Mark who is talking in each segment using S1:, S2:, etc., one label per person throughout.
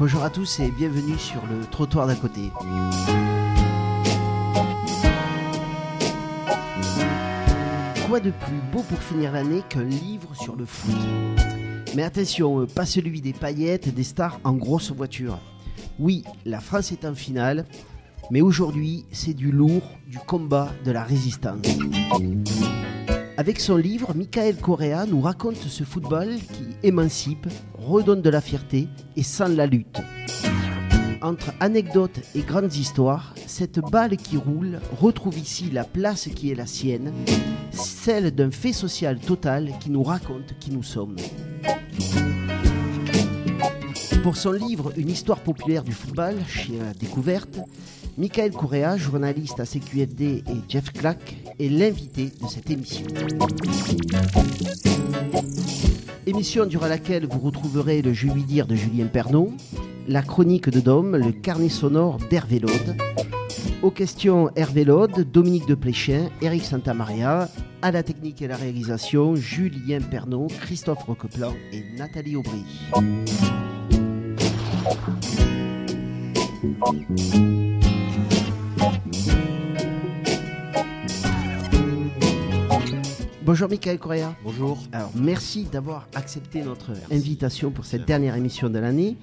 S1: Bonjour à tous et bienvenue sur le trottoir d'à côté. Quoi de plus beau pour finir l'année qu'un livre sur le foot? Mais attention, pas celui des paillettes, des stars en grosse voiture. Oui, la France est en finale, mais aujourd'hui, c'est du lourd, du combat, de la résistance. Avec son livre, Michael Correa nous raconte ce football qui émancipe, redonne de la fierté et sent la lutte. Entre anecdotes et grandes histoires, cette balle qui roule retrouve ici la place qui est la sienne, celle d'un fait social total qui nous raconte qui nous sommes. Pour son livre Une histoire populaire du football, chez la découverte, Michael Correa, journaliste à CQFD, et Jeff Clack est l'invité de cette émission. Émission durant laquelle vous retrouverez le dire de Julien Pernaud, la chronique de Dom, le carnet sonore d'Hervé Laude. Aux questions Hervé Laude, Dominique de Pléchin, Eric Santamaria, à la technique et la réalisation, Julien Pernaud, Christophe Roqueplan et Nathalie Aubry. Bonjour Michael Correa.
S2: Bonjour.
S1: Alors merci d'avoir accepté notre invitation pour cette dernière émission de l'année.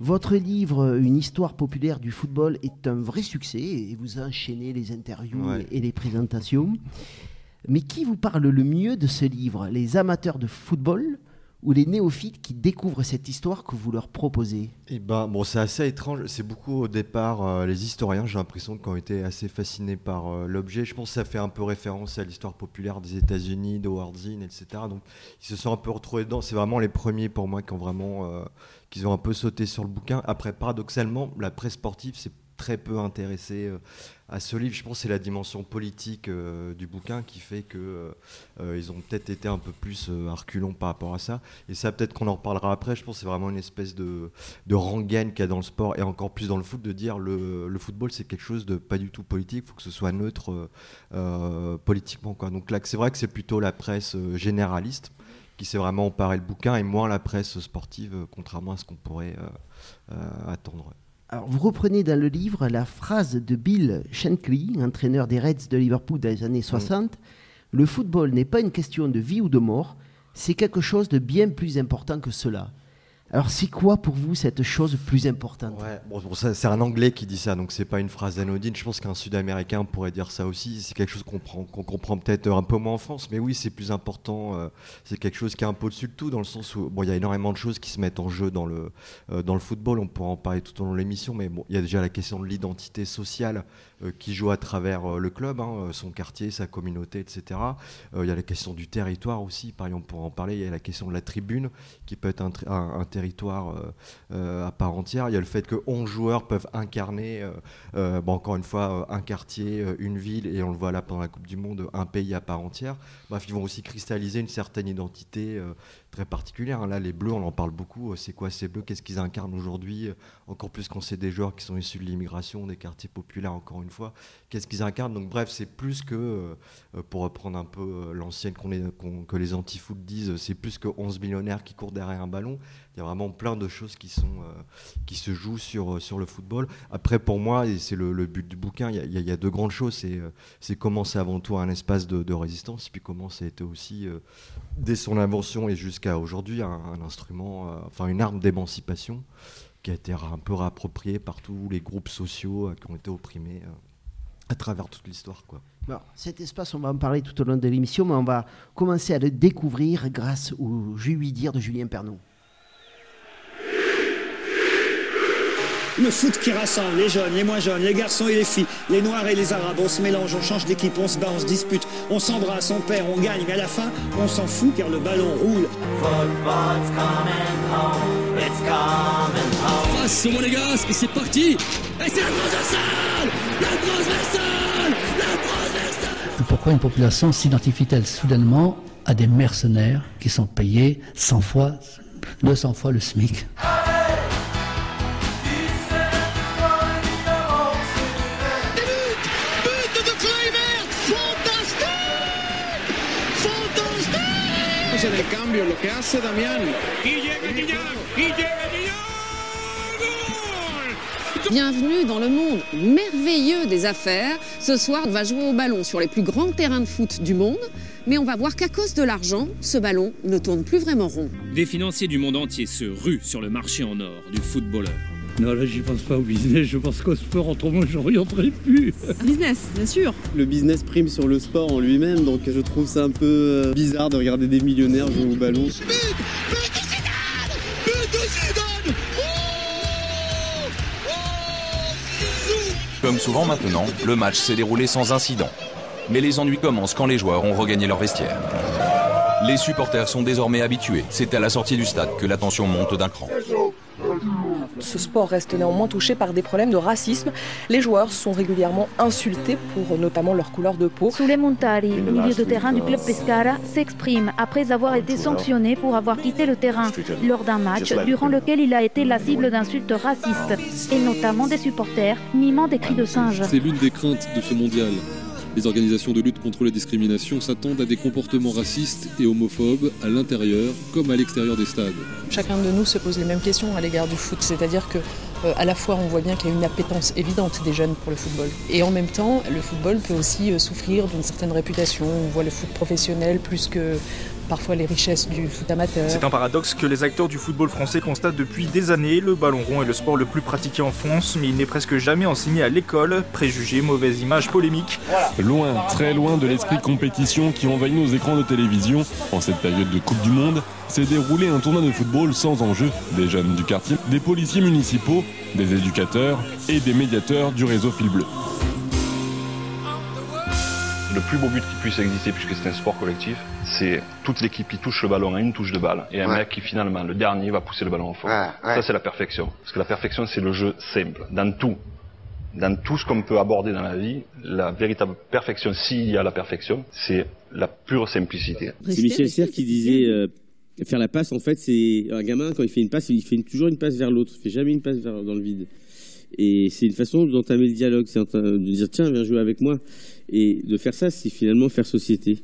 S1: Votre livre Une histoire populaire du football est un vrai succès et vous enchaînez les interviews
S2: Ouais.
S1: et les présentations. Mais qui vous parle le mieux de ce livre Les amateurs de football? Ou les néophytes qui découvrent cette histoire que vous leur proposez?
S2: Eh ben, bon, c'est assez étrange. C'est beaucoup au départ euh, les historiens, j'ai l'impression, qui ont été assez fascinés par euh, l'objet. Je pense que ça fait un peu référence à l'histoire populaire des États-Unis, de Howard Zinn, etc. Donc, ils se sont un peu retrouvés dedans. C'est vraiment les premiers pour moi qui ont vraiment, euh, qui ont un peu sauté sur le bouquin. Après, paradoxalement, la presse sportive s'est très peu intéressée euh, à ce livre. Je pense que c'est la dimension politique euh, du bouquin qui fait que euh, ont peut-être été un peu plus à reculons par rapport à ça. Et ça, peut-être qu'on en reparlera après. Je pense que c'est vraiment une espèce de, de rengaine qu'il y a dans le sport et encore plus dans le foot de dire le, le football c'est quelque chose de pas du tout politique. Il faut que ce soit neutre politiquement. Donc là, c'est vrai que c'est plutôt la presse généraliste qui s'est vraiment emparée le bouquin et moins la presse sportive, contrairement à ce qu'on pourrait attendre.
S1: Alors, vous reprenez dans le livre la phrase de Bill Shankly, entraîneur des Reds de Liverpool dans les années 60. Le football n'est pas une question de vie ou de mort, c'est quelque chose de bien plus important que cela. Alors, c'est quoi pour vous cette chose plus importante
S2: Ouais, bon, c'est un Anglais qui dit ça, donc c'est pas une phrase anodine. Je pense qu'un Sud-Américain pourrait dire ça aussi. C'est quelque chose qu'on prend- qu'on comprend peut-être un peu moins en France, mais oui, c'est plus important. euh, c'est quelque chose qui est un peu au-dessus de tout, dans le sens où bon, il y a énormément de choses qui se mettent en jeu dans le euh, dans le football. On pourra en parler tout au long de l'émission, mais bon, il y a déjà la question de l'identité sociale qui joue à travers euh, le club, hein, euh, son quartier, sa communauté, etc. Euh, il y a la question du territoire aussi. Par exemple, pour en parler, il y a la question de la tribune qui peut être un, territoire euh, euh, à part entière. Il y a le fait que 11 joueurs peuvent incarner, euh, euh, encore une fois, euh, un quartier, euh, une ville, et on le voit là pendant la Coupe du Monde, un pays à part entière. Bref, ils vont aussi cristalliser une certaine identité euh, très particulière. hein. Là, les Bleus, on en parle beaucoup. Euh, C'est quoi ces Bleus? Qu'est-ce qu'ils incarnent aujourd'hui? Euh, Encore plus quand c'est des joueurs qui sont issus de l'immigration, des quartiers populaires, encore une fois. Qu'est-ce qu'ils incarnent? Donc, bref, c'est plus que, euh, pour reprendre un peu l'ancienne qu'on qu'on- que les anti-foot disent, c'est plus que 11 millionnaires qui courent derrière un ballon. Il y a vraiment plein de choses qui, sont, euh, qui se jouent sur, euh, sur le football. Après, pour moi, et c'est le, but du bouquin, il y a, deux grandes choses. C'est euh, c'est comment c'est avant tout un espace de, de résistance, puis comment ça a été aussi, dès son invention et jusqu'à aujourd'hui, un, instrument, enfin une arme d'émancipation qui a été un peu réappropriée par tous les groupes sociaux qui ont été opprimés à travers toute l'histoire. quoi.
S1: Cet espace, on va en parler tout au long de l'émission, mais on va commencer à le découvrir grâce au lui dire de Julien Pernaud.
S3: Le foot qui rassemble les jeunes, les moins jeunes, les garçons et les filles, les noirs et les arabes. On se mélange, on change d'équipe, on se bat, on se dispute, on s'embrasse, on perd, on gagne, mais à la fin, on s'en fout car le ballon roule.
S4: Football's coming home, it's coming home.
S5: Passe au Monégasque et c'est parti Et c'est la transversale La transversale La transversale
S6: Pourquoi une population s'identifie-t-elle soudainement à des mercenaires qui sont payés 100 fois, 200 fois le SMIC?
S7: Bienvenue dans le monde merveilleux des affaires. Ce soir, on va jouer au ballon sur les plus grands terrains de foot du monde. Mais on va voir qu'à cause de l'argent, ce ballon ne tourne plus vraiment rond.
S8: Des financiers du monde entier se ruent sur le marché en or du footballeur.
S9: Non, là, j'y pense pas au business, je pense qu'au sport, autrement, je n'orienterai plus.
S10: Business, bien sûr.
S11: Le business prime sur le sport en lui-même, donc je trouve ça un peu euh, bizarre de regarder des millionnaires jouer au ballon.
S12: Comme souvent maintenant, le match s'est déroulé sans incident. Mais les ennuis commencent quand les joueurs ont regagné leur vestiaire. Les supporters sont désormais habitués. C'est à la sortie du stade que la tension monte d'un cran.
S13: Ce sport reste néanmoins touché par des problèmes de racisme. Les joueurs sont régulièrement insultés pour notamment leur couleur de peau.
S14: Soule Montari, milieu de terrain du club Pescara, s'exprime après avoir été sanctionné pour avoir quitté le terrain lors d'un match durant lequel il a été la cible d'insultes racistes, et notamment des supporters mimant des cris de singe.
S15: C'est l'une des craintes de ce mondial. Les organisations de lutte contre la discrimination s'attendent à des comportements racistes et homophobes à l'intérieur comme à l'extérieur des stades.
S13: Chacun de nous se pose les mêmes questions à l'égard du foot, c'est-à-dire que euh, à la fois on voit bien qu'il y a une appétence évidente des jeunes pour le football, et en même temps le football peut aussi euh, souffrir d'une certaine réputation. On voit le foot professionnel plus que parfois les richesses du foot amateur.
S16: C'est un paradoxe que les acteurs du football français constatent depuis des années. Le ballon rond est le sport le plus pratiqué en France, mais il n'est presque jamais enseigné à l'école. Préjugés, mauvaise image, polémique.
S17: Loin, très loin de l'esprit compétition qui envahit nos écrans de télévision. En cette période de Coupe du Monde, s'est déroulé un tournoi de football sans enjeu. Des jeunes du quartier, des policiers municipaux, des éducateurs et des médiateurs du réseau Fil Bleu.
S18: Le plus beau but qui puisse exister, puisque c'est un sport collectif, c'est toute l'équipe qui touche le ballon à une touche de balle. Et un
S19: Ouais.
S18: mec qui finalement, le dernier, va pousser le ballon au fond.
S19: Ouais, ouais.
S18: Ça, c'est la perfection. Parce que la perfection, c'est le jeu simple. Dans tout. Dans tout ce qu'on peut aborder dans la vie, la véritable perfection, s'il y a la perfection, c'est la pure simplicité.
S20: C'est Michel Serres qui disait euh, faire la passe, en fait, c'est un gamin, quand il fait une passe, il fait une- toujours une passe vers l'autre, il fait jamais une passe vers, dans le vide. Et c'est une façon d'entamer le dialogue, c'est de dire tiens, viens jouer avec moi. Et de faire ça, c'est finalement faire société.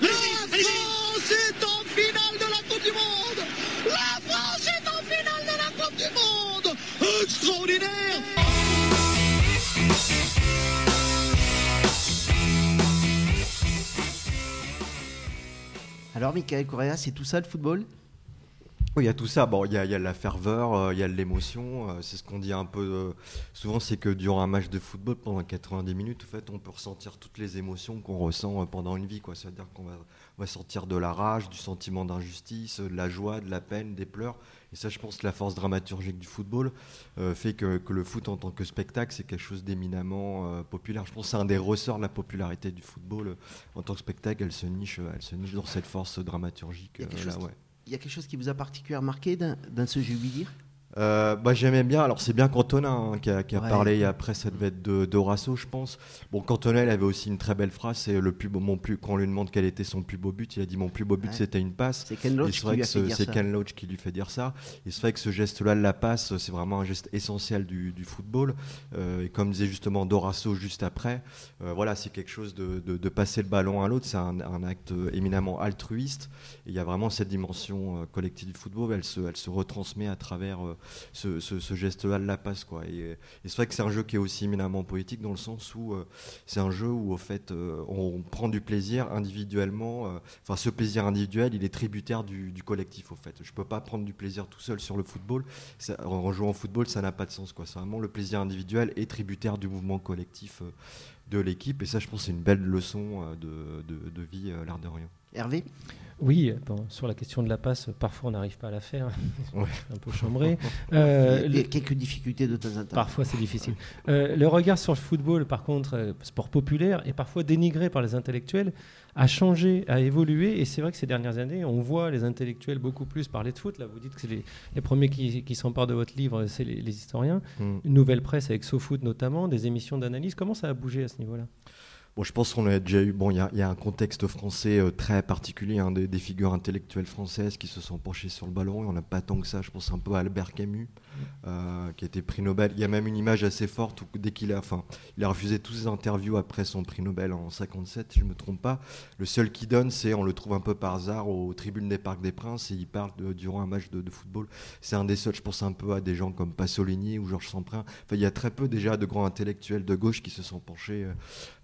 S5: La France est en finale de la Coupe du Monde La France est en finale de la Coupe du Monde Extraordinaire
S1: Alors, Michael Correa, c'est tout ça le football?
S2: Oui, il y a tout ça. Bon, il y a, il y a la ferveur, euh, il y a l'émotion. euh, c'est ce qu'on dit un peu euh, souvent, c'est que durant un match de football, pendant 90 minutes, en fait, on peut ressentir toutes les émotions qu'on ressent pendant une vie. Quoi. C'est-à-dire qu'on va, on va sortir de la rage, du sentiment d'injustice, de la joie, de la peine, des pleurs. Et ça, je pense que la force dramaturgique du football fait que, que le foot en tant que spectacle, c'est quelque chose d'éminemment populaire. Je pense que c'est un des ressorts de la popularité du football. en tant que spectacle, elle se niche, elle se niche dans cette force dramaturgique.
S1: Il y a quelque chose
S2: là,
S1: qui-
S2: ouais.
S1: Il y a quelque chose qui vous a particulièrement marqué dans, ce jeu
S2: Euh, bah, J'aimais bien, alors c'est bien Cantona hein, qui a, qui a
S1: Ouais.
S2: parlé et après, ça devait être de, d'Horacio, je pense. Bon, Cantona, il avait aussi une très belle phrase, c'est le plus beau, mon plus, quand on lui demande quel était son plus beau but, il a dit mon plus beau but
S1: Ouais.
S2: c'était une passe.
S1: C'est Ken Loach qui
S2: ce-. Ken Loach qui lui fait dire ça. Et c'est vrai que ce geste-là de la passe, c'est vraiment un geste essentiel du, du football. Euh, et comme disait justement Dorasso juste après, euh, voilà, c'est quelque chose de, de- de passer le ballon à l'autre, c'est un, un acte éminemment altruiste. Et il y a vraiment cette dimension collective du football, elle se, elle se retransmet à travers ce, geste-là de la passe. Quoi. Et, c'est vrai que c'est un jeu qui est aussi éminemment poétique dans le sens où euh, c'est un jeu où au fait euh, on prend du plaisir individuellement. euh, Enfin, ce plaisir individuel, il est tributaire du, collectif au fait. Je peux pas prendre du plaisir tout seul sur le football. En jouant au football, ça n'a pas de sens. C'est vraiment le plaisir individuel est tributaire du mouvement collectif de l'équipe. Et ça, je pense, c'est une belle leçon de, de- vie, l'air de rien.
S1: Hervé?
S21: Oui, bon, sur la question de la passe, parfois on n'arrive pas à la faire.
S2: Ouais.
S21: un peu chambré. Euh,
S1: Il y a quelques difficultés de temps en temps.
S21: Parfois, c'est difficile. Euh, le regard sur le football, par contre, euh, sport populaire et parfois dénigré par les intellectuels, a changé, a évolué. Et c'est vrai que ces dernières années, on voit les intellectuels beaucoup plus parler de foot. Là, vous dites que c'est les, les premiers qui, qui s'emparent de votre livre, c'est les, les historiens.
S2: Mm.
S21: Une nouvelle presse avec SoFoot notamment, des émissions d'analyse. Comment ça a bougé à ce niveau-là?
S2: Bon, je pense qu'on a déjà eu. Bon, il y a, un contexte français euh, très particulier, hein, des, des figures intellectuelles françaises qui se sont penchées sur le ballon. Et on n'a pas tant que ça. Je pense un peu à Albert Camus, qui a été prix Nobel. Il y a même une image assez forte où dès qu'il a, enfin, il a refusé toutes ses interviews après son prix Nobel en 57, si je me trompe pas. Le seul qui donne, c'est on le trouve un peu par hasard aux tribunes des Parcs des Princes et il parle durant un match de, football. C'est un des seuls. Je pense un peu à des gens comme Pasolini ou Georges Semprin. Enfin, il y a très peu déjà de grands intellectuels de gauche qui se sont penchés euh,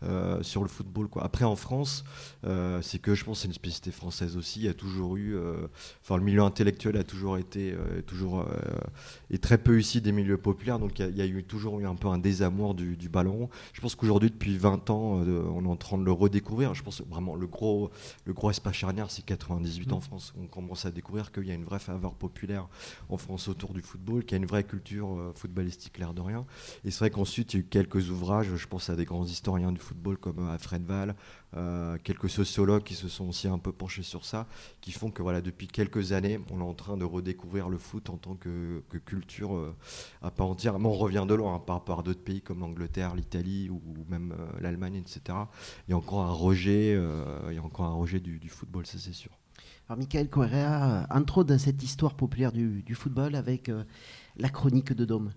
S2: euh, sur le football. Après, en France, euh, c'est que je pense c'est une spécificité française aussi. Il y a toujours eu, euh, enfin, le milieu intellectuel a toujours été, euh, toujours, très peu ici des milieux populaires. Donc, il y a, il y a eu toujours eu un peu un désamour du, du ballon rond. Je pense qu'aujourd'hui, depuis 20 ans, euh, on est en train de le redécouvrir. Je pense que vraiment le gros, le gros espace charnière, c'est 98 en
S21: Mm.
S2: France. On commence à découvrir qu'il y a une vraie faveur populaire en France autour du football, qu'il y a une vraie culture euh, footballistique, l'air de rien. Et c'est vrai qu'ensuite, il y a eu quelques ouvrages, je pense à des grands historiens du football comme euh, Alfred Val, euh, quelques sociologues qui se sont aussi un peu penchés sur ça, qui font que voilà, depuis quelques années, on est en train de redécouvrir le foot en tant que, que culture euh, à part entière. Mais on revient de loin hein, par rapport à d'autres pays comme l'Angleterre, l'Italie ou, même euh, l'Allemagne, etc. Il y a encore un rejet, euh, il y a encore un rejet du, football, ça c'est sûr.
S1: Alors, Michael Correa, autres dans cette histoire populaire du, du football avec la chronique de Dôme.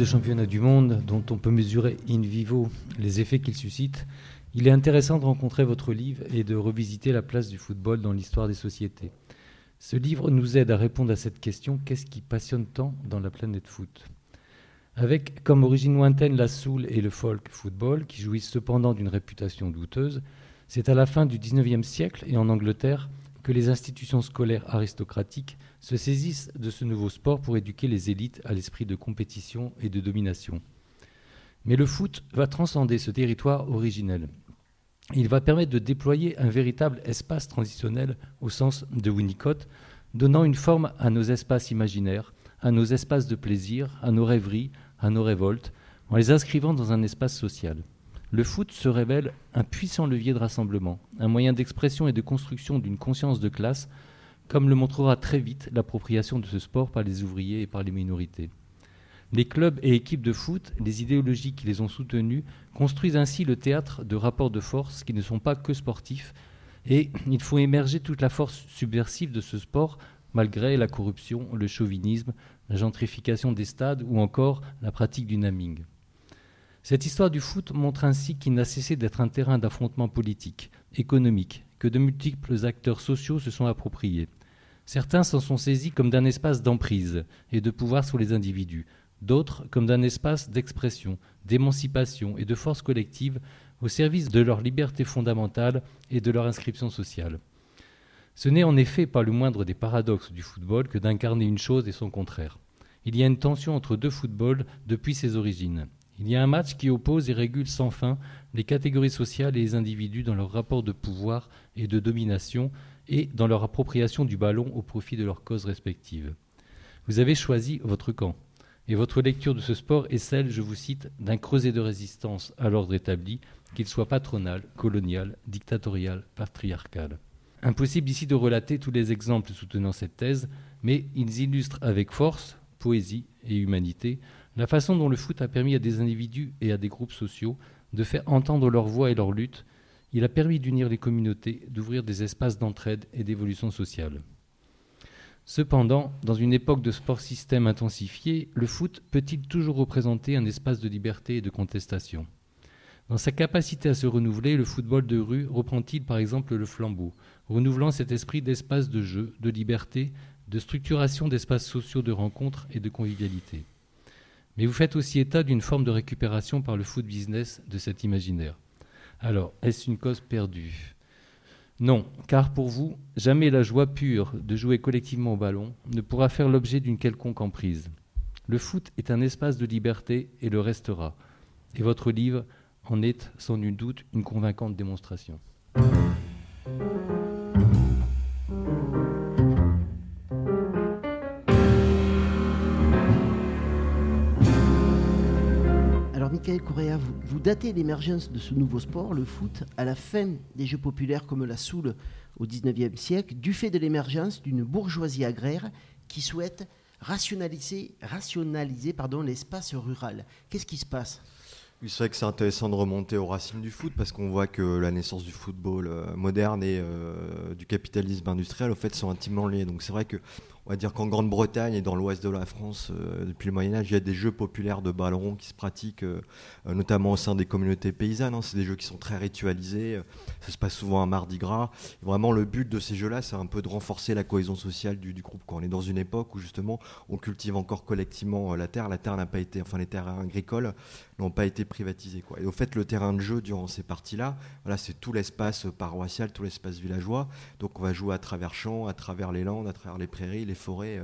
S10: De championnat du monde dont on peut mesurer in vivo les effets qu'il suscite, il est intéressant de rencontrer votre livre et de revisiter la place du football dans l'histoire des sociétés. Ce livre nous aide à répondre à cette question qu'est-ce qui passionne tant dans la planète foot? Avec comme origine lointaine la soul et le folk football, qui jouissent cependant d'une réputation douteuse, c'est à la fin du XIXe siècle et en Angleterre que les institutions scolaires aristocratiques se saisissent de ce nouveau sport pour éduquer les élites à l'esprit de compétition et de domination. Mais le foot va transcender ce territoire originel. Il va permettre de déployer un véritable espace transitionnel au sens de Winnicott, donnant une forme à nos espaces imaginaires, à nos espaces de plaisir, à nos rêveries, à nos révoltes, en les inscrivant dans un espace social. Le foot se révèle un puissant levier de rassemblement, un moyen d'expression et de construction d'une conscience de classe, comme le montrera très vite l'appropriation de ce sport par les ouvriers et par les minorités. Les clubs et équipes de foot, les idéologies qui les ont soutenus, construisent ainsi le théâtre de rapports de force qui ne sont pas que sportifs, et il faut émerger toute la force subversive de ce sport malgré la corruption, le chauvinisme, la gentrification des stades ou encore la pratique du naming. Cette histoire du foot montre ainsi qu'il n'a cessé d'être un terrain d'affrontement politique, économique, que de multiples acteurs sociaux se sont appropriés. Certains s'en sont saisis comme d'un espace d'emprise et de pouvoir sur les individus, d'autres comme d'un espace d'expression, d'émancipation et de force collective au service de leur liberté fondamentale et de leur inscription sociale. Ce n'est en effet pas le moindre des paradoxes du football que d'incarner une chose et son contraire. Il y a une tension entre deux footballs depuis ses origines. Il y a un match qui oppose et régule sans fin les catégories sociales et les individus dans leur rapport de pouvoir et de domination et dans leur appropriation du ballon au profit de leurs causes respectives. Vous avez choisi votre camp, et votre lecture de ce sport est celle, je vous cite, d'un creuset de résistance à l'ordre établi, qu'il soit patronal, colonial, dictatorial, patriarcal. Impossible ici de relater tous les exemples soutenant cette thèse, mais ils illustrent avec force, poésie et humanité la façon dont le foot a permis à des individus et à des groupes sociaux de faire entendre leur voix et leur lutte. Il a permis d'unir les communautés, d'ouvrir des espaces d'entraide et d'évolution sociale. Cependant, dans une époque de sport système intensifié, le foot peut-il toujours représenter un espace de liberté et de contestation? Dans sa capacité à se renouveler, le football de rue reprend-il par exemple le flambeau, renouvelant cet esprit d'espace de jeu, de liberté, de structuration d'espaces sociaux de rencontre et de convivialité? Mais vous faites aussi état d'une forme de récupération par le foot business de cet imaginaire. Alors, est-ce une cause perdue? Non, car pour vous, jamais la joie pure de jouer collectivement au ballon ne pourra faire l'objet d'une quelconque emprise. Le foot est un espace de liberté et le restera. Et votre livre en est sans nul doute une convaincante démonstration.
S1: Michael Correa, vous, vous datez l'émergence de ce nouveau sport, le foot, à la fin des jeux populaires comme la soule au 19e siècle, du fait de l'émergence d'une bourgeoisie agraire qui souhaite rationaliser, rationaliser pardon, l'espace rural. Qu'est-ce qui se passe?
S2: Oui, c'est vrai que c'est intéressant de remonter aux racines du foot parce qu'on voit que la naissance du football euh, moderne et euh, du capitalisme industriel, au fait, sont intimement liés. Donc c'est vrai que on va dire qu'en Grande-Bretagne et dans l'ouest de la France, euh, depuis le Moyen Âge, il y a des jeux populaires de ballon qui se pratiquent, euh, euh, notamment au sein des communautés paysannes. hein. C'est des jeux qui sont très ritualisés. Ça se passe souvent à Mardi Gras. Vraiment, le but de ces jeux-là, c'est un peu de renforcer la cohésion sociale du, groupe. Quand on est dans une époque où justement on cultive encore collectivement la terre, la terre n'a pas été, enfin les terres agricoles n'ont pas été privatisées. Et au fait, le terrain de jeu durant ces parties-là, voilà, c'est tout l'espace paroissial, tout l'espace villageois. Donc on va jouer à travers champs, à travers les landes, à travers les prairies, les forêts,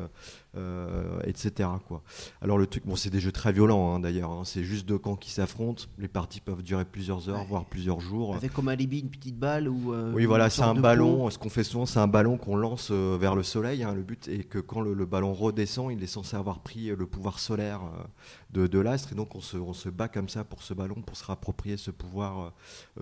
S2: euh, etc. Quoi. Alors le truc, bon, c'est des jeux très violents hein, d'ailleurs. hein. C'est juste deux camps qui s'affrontent. Les parties peuvent durer plusieurs heures, voire plusieurs jours.
S1: Avec comme alibi une petite balle ou euh,
S2: Oui, voilà, c'est un ballon. Ce qu'on fait souvent, c'est un ballon qu'on lance euh, vers le soleil. hein. Le but est que quand le, le ballon redescend, il est censé avoir pris le pouvoir solaire de, de l'astre. Et donc, on se, on se bat comme ça pour ce ballon, pour se rapproprier ce pouvoir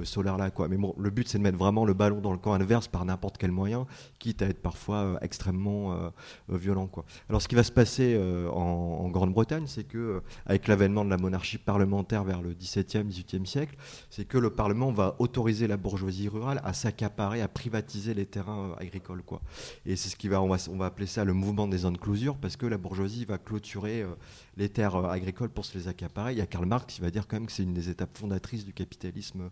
S2: solaire-là. Quoi. Mais bon, le but, c'est de mettre vraiment le ballon dans le camp adverse par n'importe quel moyen, quitte à être parfois extrêmement violent. Quoi. Alors, ce qui va se passer euh, en, Grande-Bretagne, c'est que, euh, avec l'avènement de la monarchie parlementaire vers le XVIIe, XVIIIe siècle, c'est que le Parlement va autoriser la bourgeoisie rurale à s'accaparer, à privatiser les terrains euh, agricoles. Quoi. Et c'est ce qui va on, va, appeler ça le mouvement des zones closures, parce que la bourgeoisie va clôturer les terres euh, agricoles pour se les accaparer. Il y a Karl Marx qui va dire quand même que c'est une des étapes fondatrices du capitalisme euh,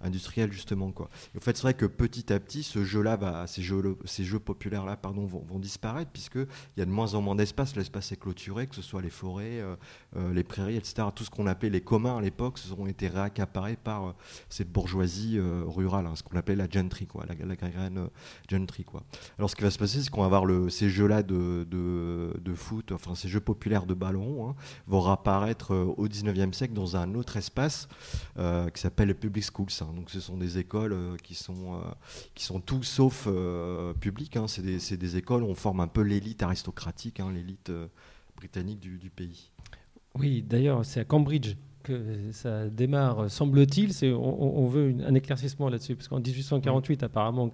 S2: industriel, justement. Quoi. Et au fait, c'est vrai que petit à petit, ce jeu-là va, ces jeux, populaires-là pardon, vont, disparaître, puisqu'il y a de moins en moins d'espace. L'espace est clôturé, que ce soit les forêts, euh, les prairies, etc. Tout ce qu'on appelait les communs à l'époque, ont été réaccaparés par cette bourgeoisie rurale, hein, ce qu'on appelait la gentry, quoi, la, la graine gentry. Quoi. Alors, ce qui va se passer, c'est qu'on va avoir le, ces jeux-là de, de, foot, enfin ces jeux populaires de ballon hein, vont réapparaître euh, au 19e siècle dans un autre espace euh, qui s'appelle les public schools. hein. Donc, ce sont des écoles euh, qui sont, euh, qui sont tout sauf publiques. hein. C'est des, écoles où on forme un peu l'élite aristocratique, l'élite britannique du, du pays.
S21: Oui, d'ailleurs, c'est à Cambridge que ça démarre, semble-t-il. On, on veut une- un éclaircissement là-dessus, parce qu'en 1848, apparemment,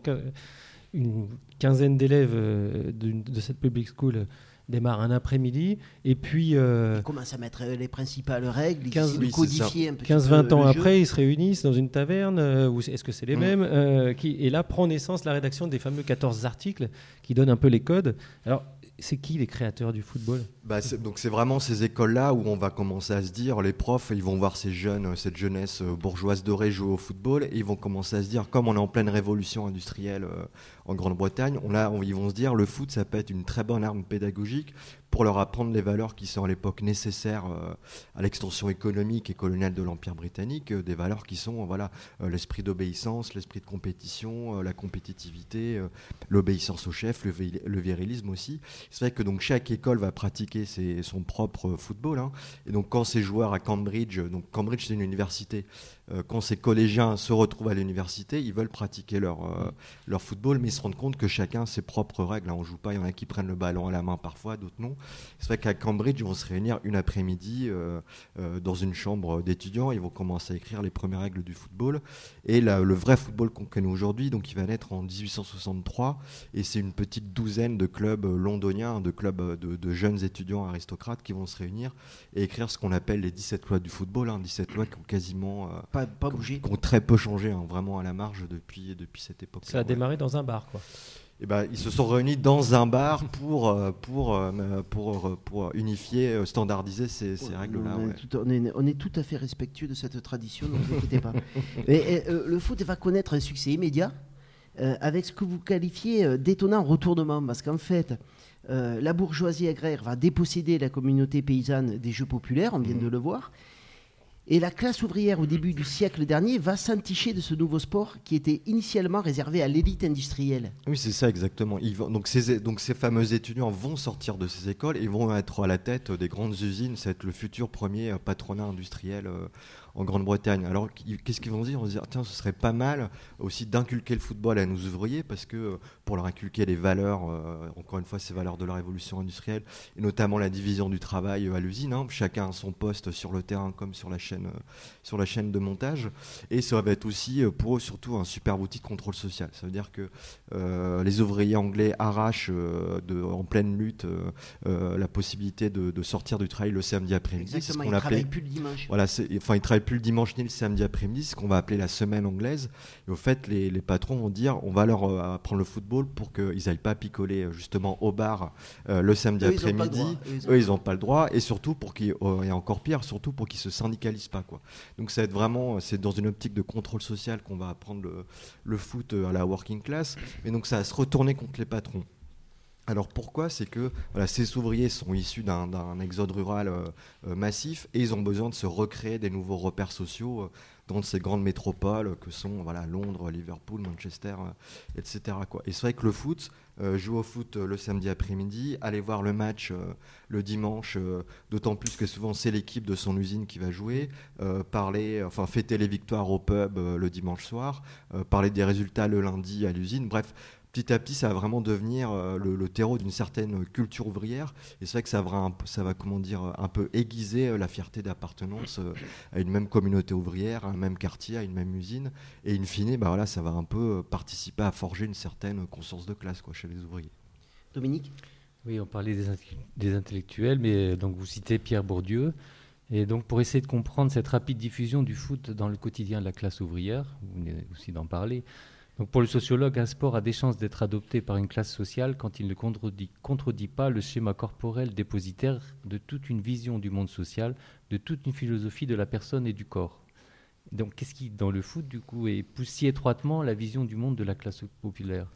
S21: une quinzaine d'élèves de, cette public school démarrent un après-midi, et puis euh,
S1: Ils commencent à mettre euh, les principales règles, ils
S21: 15
S1: ils codifient un petit
S21: 15-20
S1: peu
S21: ans
S1: jeu.
S21: après, ils se réunissent dans une taverne, euh, est-ce que c'est les
S2: Mm.
S21: mêmes euh, qui, Et là prend naissance la rédaction des fameux 14 articles qui donnent un peu les codes. Alors, c'est qui les créateurs du football?
S2: Bah, c'est- donc c'est vraiment ces écoles-là où on va commencer à se dire, les profs, ils vont voir ces jeunes, euh, cette jeunesse euh, bourgeoise dorée jouer au football, et ils vont commencer à se dire, comme on est en pleine révolution industrielle euh, en Grande-Bretagne, on- ils vont se dire, le foot, ça peut être une très bonne arme pédagogique pour leur apprendre les valeurs qui sont à l'époque nécessaires euh, à l'extension économique et coloniale de l'Empire britannique, euh, des valeurs qui sont voilà euh, l'esprit d'obéissance, l'esprit de compétition, la compétitivité, l'obéissance au chef, le, vi- le virilisme aussi. C'est vrai que donc chaque école va pratiquer son propre football. hein. Et donc quand ces joueurs à Cambridge, donc Cambridge c'est une université, quand ces collégiens se retrouvent à l'université, ils veulent pratiquer leur, euh, leur football, mais ils se rendent compte que chacun a ses propres règles. hein. On joue pas, il y en a qui prennent le ballon à la main parfois, d'autres non. C'est vrai qu'à Cambridge, ils vont se réunir une après-midi euh, euh, dans une chambre d'étudiants, ils vont commencer à écrire les premières règles du football. Et le vrai football qu'on connaît aujourd'hui, donc il va naître en 1863, et c'est une petite douzaine de clubs euh, londoniens, de clubs euh, de, jeunes étudiants aristocrates qui vont se réunir et écrire ce qu'on appelle les 17 lois du football, hein, 17 lois qui ont quasiment euh,
S1: Pas- pas
S2: qui ont-
S1: bougé.
S2: qui ont très peu changé, hein, vraiment à la marge depuis, depuis cette époque.
S21: Ça a démarré dans un bar, quoi.
S2: Et ben, ils se sont réunis dans un bar pour, euh, pour, euh, pour, euh, pour unifier, standardiser ces, ces règles-là.
S1: On, est
S2: ouais.
S1: tout, on est- on est tout à fait respectueux de cette tradition, ne vous inquiétez pas. Et, et, euh, le foot va connaître un succès immédiat euh, avec ce que vous qualifiez d'étonnant retournement, parce qu'en fait, euh, la bourgeoisie agraire va déposséder la communauté paysanne des jeux populaires, on vient de le voir, et la classe ouvrière au début du siècle dernier va s'enticher de ce nouveau sport qui était initialement réservé à l'élite industrielle.
S2: Oui, c'est ça exactement. Donc, ces, donc ces fameux étudiants vont sortir de ces écoles et vont être à la tête des grandes usines. C'est le futur premier patronat industriel euh, en Grande-Bretagne. Alors qu'est-ce qu'ils vont dire? On va dire tiens, ce serait pas mal aussi d'inculquer le football à nos ouvriers parce que euh, pour leur inculquer les valeurs, euh, encore une fois, ces valeurs de la révolution industrielle et notamment la division du travail euh, à l'usine. hein. Chacun a son poste sur le terrain comme sur la chaîne, euh, sur la chaîne de montage. Et ça va être aussi pour eux surtout un super outil de contrôle social. Ça veut dire que euh, les ouvriers anglais arrachent de- en pleine lutte la possibilité de, de sortir du travail le samedi après-midi. C'est ce qu'on
S1: travaillent plus le dimanche.
S2: Voilà, enfin, ils travaillent plus le dimanche ni le samedi après-midi, ce qu'on va appeler la semaine anglaise. Et au fait, les, les patrons vont dire, on va leur euh, apprendre le football pour qu'ils n'aillent pas picoler euh, justement au bar euh, le samedi après-midi.
S1: Eux, ils
S2: n'ont pas le droit. Et surtout pour qu'ils, et encore pire, surtout pour qu'ils se syndicalisent pas, quoi. Donc ça va être vraiment, c'est dans une optique de contrôle social qu'on va apprendre le, le foot à la working class. Et donc ça va se retourner contre les patrons. Alors pourquoi C'est que ces ouvriers sont issus d'un- exode rural euh, euh, massif et ils ont besoin de se recréer des nouveaux repères sociaux euh, dans ces grandes métropoles que sont Londres, Liverpool, Manchester, etc. Et c'est vrai que le foot, jouer au foot le samedi après-midi, aller voir le match le dimanche, d'autant plus que souvent c'est l'équipe de son usine qui va jouer, parler, enfin fêter les victoires au pub le dimanche soir, parler des résultats le lundi à l'usine, bref petit à petit, ça va vraiment devenir euh, le, le terreau d'une certaine culture ouvrière. Et c'est vrai que ça va, un peu- ça va comment dire, un peu aiguiser euh, la fierté d'appartenance euh, à une même communauté ouvrière, à un même quartier, à une même usine. Et in fine, bah voilà, ça va un peu euh, participer à forger une certaine conscience de classe quoi, chez les ouvriers.
S1: Dominique?
S10: Oui, on parlait des, des intellectuels, mais euh, donc vous citez Pierre Bourdieu. Et donc pour essayer de comprendre cette rapide diffusion du foot dans le quotidien de la classe ouvrière, vous venez aussi d'en parler. Pour le sociologue, un sport a des chances d'être adopté par une classe sociale quand il ne contredit, contredit pas le schéma corporel dépositaire de toute une vision du monde social, de toute une philosophie de la personne et du corps. Donc qu'est-ce qui, dans le foot, du coup, est si étroitement la vision du monde de la classe populaire?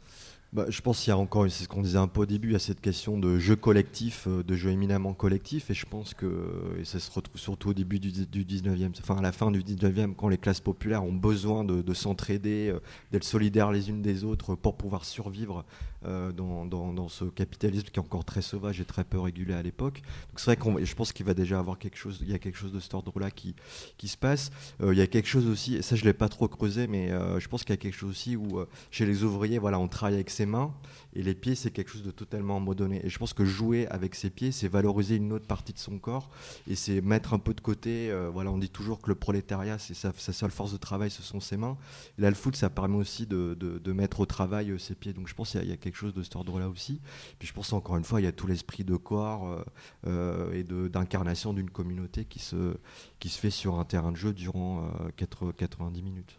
S2: Bah, je pense qu'il y a encore, c'est ce qu'on disait un peu au début, il y a cette question de jeu collectif, euh, de jeu éminemment collectif, et je pense que et ça se retrouve surtout au début du, du 19e, enfin à la fin du 19e, quand les classes populaires ont besoin de, de s'entraider, euh, d'être solidaires les unes des autres pour pouvoir survivre euh, dans, ce capitalisme qui est encore très sauvage et très peu régulé à l'époque. Donc c'est vrai qu'on, je pense qu'il va déjà avoir quelque chose, il y a quelque chose de cet ordre-là qui, qui se passe. Euh, il y a quelque chose aussi, ça je l'ai pas trop creusé, mais euh, je pense qu'il y a quelque chose aussi où chez les ouvriers, voilà, on travaille avec ses mains et les pieds c'est quelque chose de totalement modonné. Et je pense que jouer avec ses pieds, c'est valoriser une autre partie de son corps et c'est mettre un peu de côté. voilà, on dit toujours que le prolétariat, c'est sa, seule force de travail, ce sont ses mains. Là, le foot, ça permet aussi de, de- mettre au travail ses pieds. Donc je pense qu'il y, a- il y chose de cet ordre-là aussi. Puis je pense encore une fois, il y a tout l'esprit de corps euh, euh, et de- d'incarnation d'une communauté qui se, qui se fait sur un terrain de jeu durant euh, 80 90 minutes.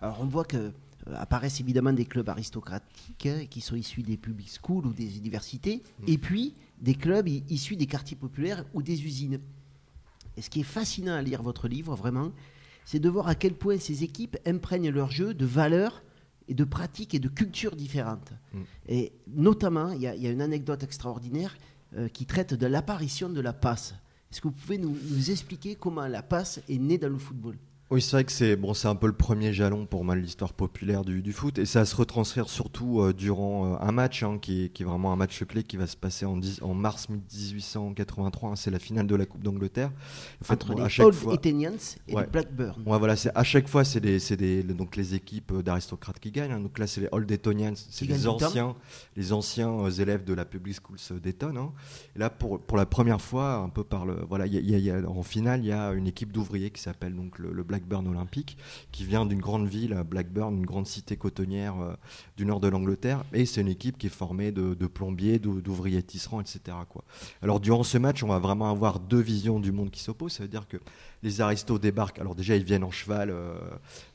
S1: Alors on voit que euh, apparaissent évidemment des clubs aristocratiques hein, qui sont issus des public schools ou des universités, et puis des clubs issus des quartiers populaires ou des usines. Et ce qui est fascinant à lire votre livre, vraiment, c'est de voir à quel point ces équipes imprègnent leur jeu de valeurs et de pratiques et de cultures différentes.
S2: Mm.
S1: Et notamment, il y, a- il y a une anecdote extraordinaire euh, qui traite de l'apparition de la passe. Est-ce que vous pouvez nous, nous expliquer comment la passe est née dans le football?
S2: Oui, c'est vrai que c'est bon, c'est un peu le premier jalon pour moi de l'histoire populaire du, du foot et ça se retransfère surtout euh, durant euh, un match hein, qui, est, qui est vraiment un match clé qui va se passer en, mars 1883. hein, c'est la finale de la Coupe d'Angleterre. En
S1: Entre
S2: bon,
S1: les Old Etonians et les Blackburn.
S2: Ouais, voilà, c'est à chaque fois c'est des, des donc les équipes euh, d'aristocrates qui gagnent. hein. Donc là, c'est les Old Etonians, c'est les anciens, les anciens euh, élèves de la Public Schools d'Eton. hein. Et là, pour, pour la première fois, un peu par le voilà, il y a- y a- il y a- en finale, il y a une équipe d'ouvriers qui s'appelle donc le, le Blackburn Olympique, qui vient d'une grande ville, Blackburn, une grande cité cotonnière euh, du nord de l'Angleterre. Et c'est une équipe qui est formée de, plombiers, d'ou- d'ouvriers tisserands, etc. Alors durant ce match, on va vraiment avoir deux visions du monde qui s'opposent. Ça veut dire que les aristos débarquent. Alors déjà, ils viennent en cheval, euh,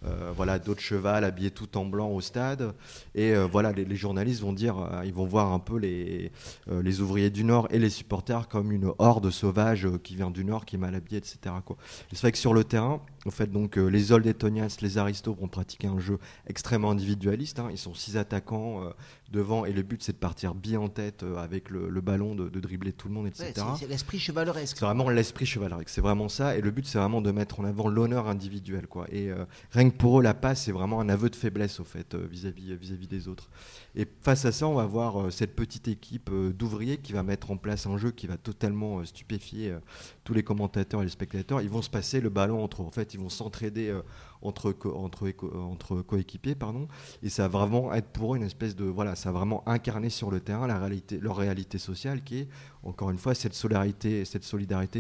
S2: euh, voilà, d'autres cheval, habillés tout en blanc au stade. Et euh, voilà, les, journalistes vont dire, ils vont voir un peu les, ouvriers du Nord et les supporters comme une horde sauvage qui vient du Nord, qui est mal habillée, etc. Quoi. Et c'est vrai que sur le terrain, en fait, donc les Old Etonians, les aristos vont pratiquer un jeu extrêmement individualiste. hein. Ils sont six attaquants devant et le but c'est de partir bien en tête euh, avec le, le ballon, de, de dribbler tout le monde, etc.
S1: Ouais, c'est- l'esprit chevaleresque.
S2: C'est vraiment l'esprit chevaleresque, c'est vraiment ça. Et le but, c'est vraiment de mettre en avant l'honneur individuel. Quoi. Et euh, rien que pour eux, la passe, c'est vraiment un aveu de faiblesse, au fait, euh, vis-à-vis vis-à-vis des autres. Et face à ça, on va voir euh, cette petite équipe d'ouvriers qui va mettre en place un jeu qui va totalement stupéfier tous les commentateurs et les spectateurs. Ils vont se passer le ballon entre eux. En fait, ils vont s'entraider entre, entre, coéquipiers. Pardon, et ça va vraiment être pour eux une espèce de. Voilà, ça va vraiment incarner sur le terrain leur réalité sociale qui est, encore une fois, cette solidarité,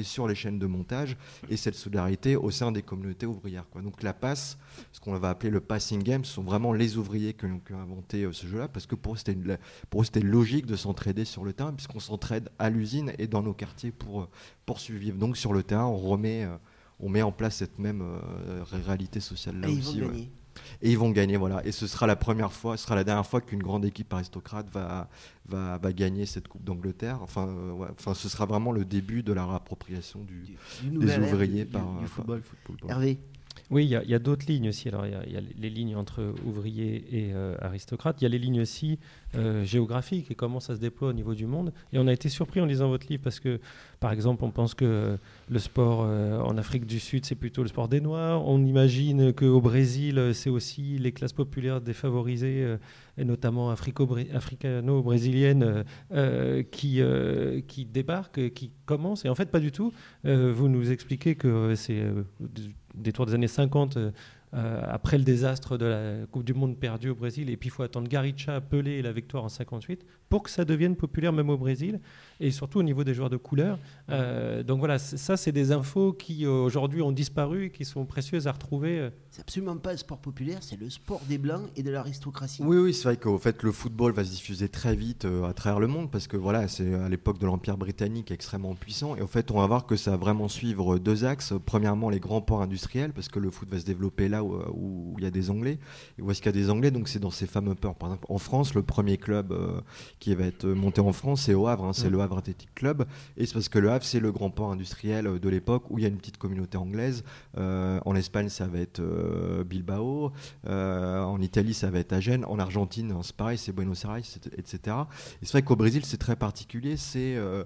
S2: sur les chaînes de montage et cette solidarité au sein des communautés ouvrières. Quoi. Donc la passe, ce qu'on va appeler le passing game, ce sont vraiment les ouvriers qui ont, inventé euh, ce jeu-là, parce que pour eux, c'était une- pour eux, c'était logique de s'entraider sur le terrain, puisqu'on s'entraide à l'usine et dans nos quartiers pour, euh, pour survivre. Donc sur le terrain, on remet, euh, on met en place cette même euh, ré- réalité sociale là
S1: Et ils
S2: aussi.
S1: vont
S2: ouais.
S1: gagner.
S2: Et ils vont gagner, voilà. Et ce sera la première fois, ce sera la dernière fois qu'une grande équipe aristocrate va, va, va gagner cette Coupe d'Angleterre. Enfin, euh, ouais, enfin, ce sera vraiment le début de la réappropriation du,
S1: du
S2: des ouvriers
S1: du-
S2: par,
S1: du football.
S2: football.
S1: Hervé
S21: Oui, il y a, d'autres lignes aussi. Alors, il y a, les lignes entre ouvriers et euh, aristocrates. Il y a les lignes aussi euh, géographiques et comment ça se déploie au niveau du monde. Et on a été surpris en lisant votre livre parce que, par exemple, on pense que le sport euh, en Afrique du Sud, c'est plutôt le sport des Noirs. On imagine qu'au Brésil, c'est aussi les classes populaires défavorisées, et notamment africano-brésiliennes, qui, qui débarquent, qui commencent. Et en fait, pas du tout. Vous nous expliquez que c'est d- des tours des années 50, euh, euh, après le désastre de la Coupe du Monde perdue au Brésil, et puis il faut attendre Garrincha, Pelé et la victoire en 58 pour que ça devienne populaire même au Brésil, et surtout au niveau des joueurs de couleur. Euh, donc voilà, ça c'est des infos qui aujourd'hui ont disparu et qui sont précieuses à retrouver. euh.
S1: C'est absolument pas le sport populaire, c'est le sport des blancs et de l'aristocratie.
S2: Oui, oui, c'est vrai qu'au fait, le football va se diffuser très vite euh, à travers le monde parce que voilà, c'est à l'époque de l'Empire britannique extrêmement puissant. Et au fait, on va voir que ça va vraiment suivre deux axes. Premièrement, les grands ports industriels parce que le foot va se développer là où, où il y a des Anglais. Et où est-ce qu'il y a des Anglais Donc, c'est dans ces fameux ports. Par exemple, en France, le premier club euh, qui va être monté en France, c'est au Havre. hein, c'est
S21: Mm.
S2: le Havre Athletic Club. Et c'est parce que le Havre, c'est le grand port industriel euh, de l'époque où il y a une petite communauté anglaise. Euh, en Espagne, ça va être euh, Bilbao. Euh, en Italie, ça va être Agen. En Argentine, hein, c'est pareil, c'est Buenos Aires, etc. Et c'est vrai qu'au Brésil, c'est très particulier. C'est euh,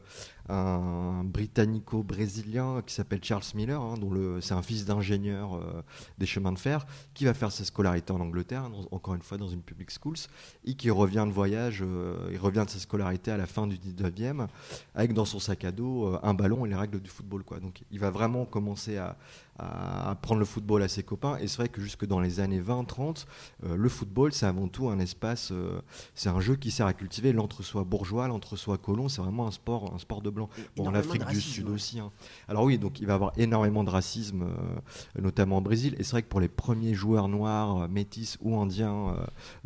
S2: un britannico-brésilien qui s'appelle Charles Miller, hein, dont le, c'est un fils d'ingénieur euh, des chemins de fer, qui va faire sa scolarité en Angleterre, dans- encore une fois dans une public schools, et qui revient de voyage, euh, revient de sa scolarité à la fin du 19e, avec dans son sac à dos euh, un ballon et les règles du football. Quoi. Donc il va vraiment commencer à, à, prendre le football à ses copains. Et c'est vrai que jusque dans les années 20-30, euh, le football, c'est avant tout un espace, euh, c'est un jeu qui sert à cultiver l'entre-soi bourgeois, l'entre-soi colon. C'est vraiment un sport, un sport de blanc. Bon, en Afrique du Sud
S1: ouais.
S2: aussi. hein. Alors oui, donc il va y avoir énormément de racisme, euh, notamment au Brésil. Et c'est vrai que pour les premiers joueurs noirs, métis ou indiens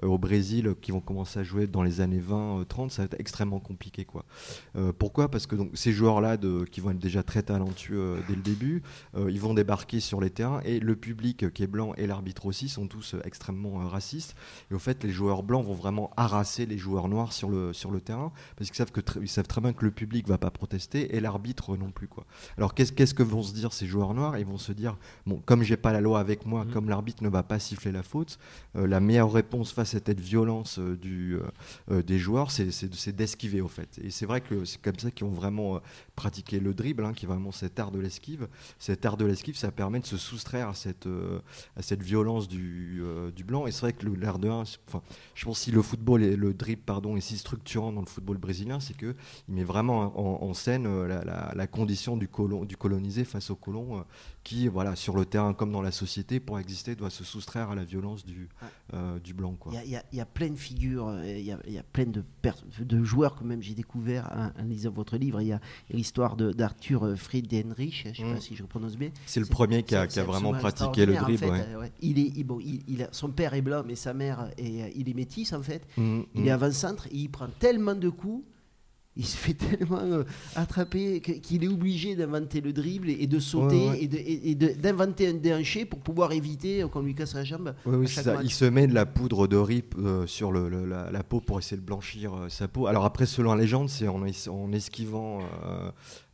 S2: au Brésil qui vont commencer à jouer dans les années 20-30, ça va être extrêmement compliqué. Quoi. Pourquoi? Parce que donc, ces joueurs-là, qui vont être déjà très talentueux dès le début, ils vont débarquer sur les terrains et le public qui est blanc et l'arbitre aussi sont tous euh, extrêmement euh, racistes. Et au fait, les joueurs blancs vont vraiment harasser les joueurs noirs sur le, sur le terrain parce qu'ils savent, que tr- ils savent très bien que le public va pas protester et l'arbitre non plus. Quoi. Alors qu'est-ce qu'est-ce que vont se dire ces joueurs noirs? Ils vont se dire bon, comme j'ai pas la loi avec moi, comme l'arbitre ne va pas siffler la faute, euh, la meilleure réponse face à cette violence euh, du, euh, des joueurs, c'est- d'esquiver au fait. Et c'est vrai que c'est comme ça qu'ils ont vraiment pratiqué le dribble, hein, qui est vraiment cet art de l'esquive. Cet art de l'esquive, ça permet de se soustraire à cette, euh, à cette violence du, euh, du blanc. Et c'est vrai que l'air de 1, enfin, je pense que si le football et le dribble pardon, est si structurant dans le football brésilien, c'est que il met vraiment en, scène euh, la, la- condition du, colon, du colonisé face au colon, qui, voilà, sur le terrain comme dans la société, pour exister, doit se soustraire à la violence du, euh, du blanc.
S1: Il y a- y, y plein de figures, euh, il y a, il y a plein de, joueurs que même j'ai découvert en, en lisant votre livre. Il y a l'histoire d'Arthur euh, Friedrich, je ne sais
S2: Mm.
S1: pas si je prononce bien.
S2: C'est le premier qui a- qui vraiment pratiqué le
S1: en
S2: dribble,
S1: fait.
S2: ouais.
S1: Ouais. Il est, il- bon, il, il a- son père est blanc, mais sa mère est, euh, il est métis en fait.
S2: Mm,
S1: il
S2: mm.
S1: est avant-centre et il prend tellement de coups. Il se fait tellement euh, attraper qu'il est obligé d'inventer le dribble et, de sauter
S2: Ouais, ouais.
S1: et d'inventer un déhanché pour pouvoir éviter qu'on lui casse la jambe.
S2: Oui, oui, ça. Il se met de la poudre de rip euh, sur le- le- la, la peau pour essayer de blanchir euh, sa peau. Alors après, selon la légende, c'est en, es- en esquivant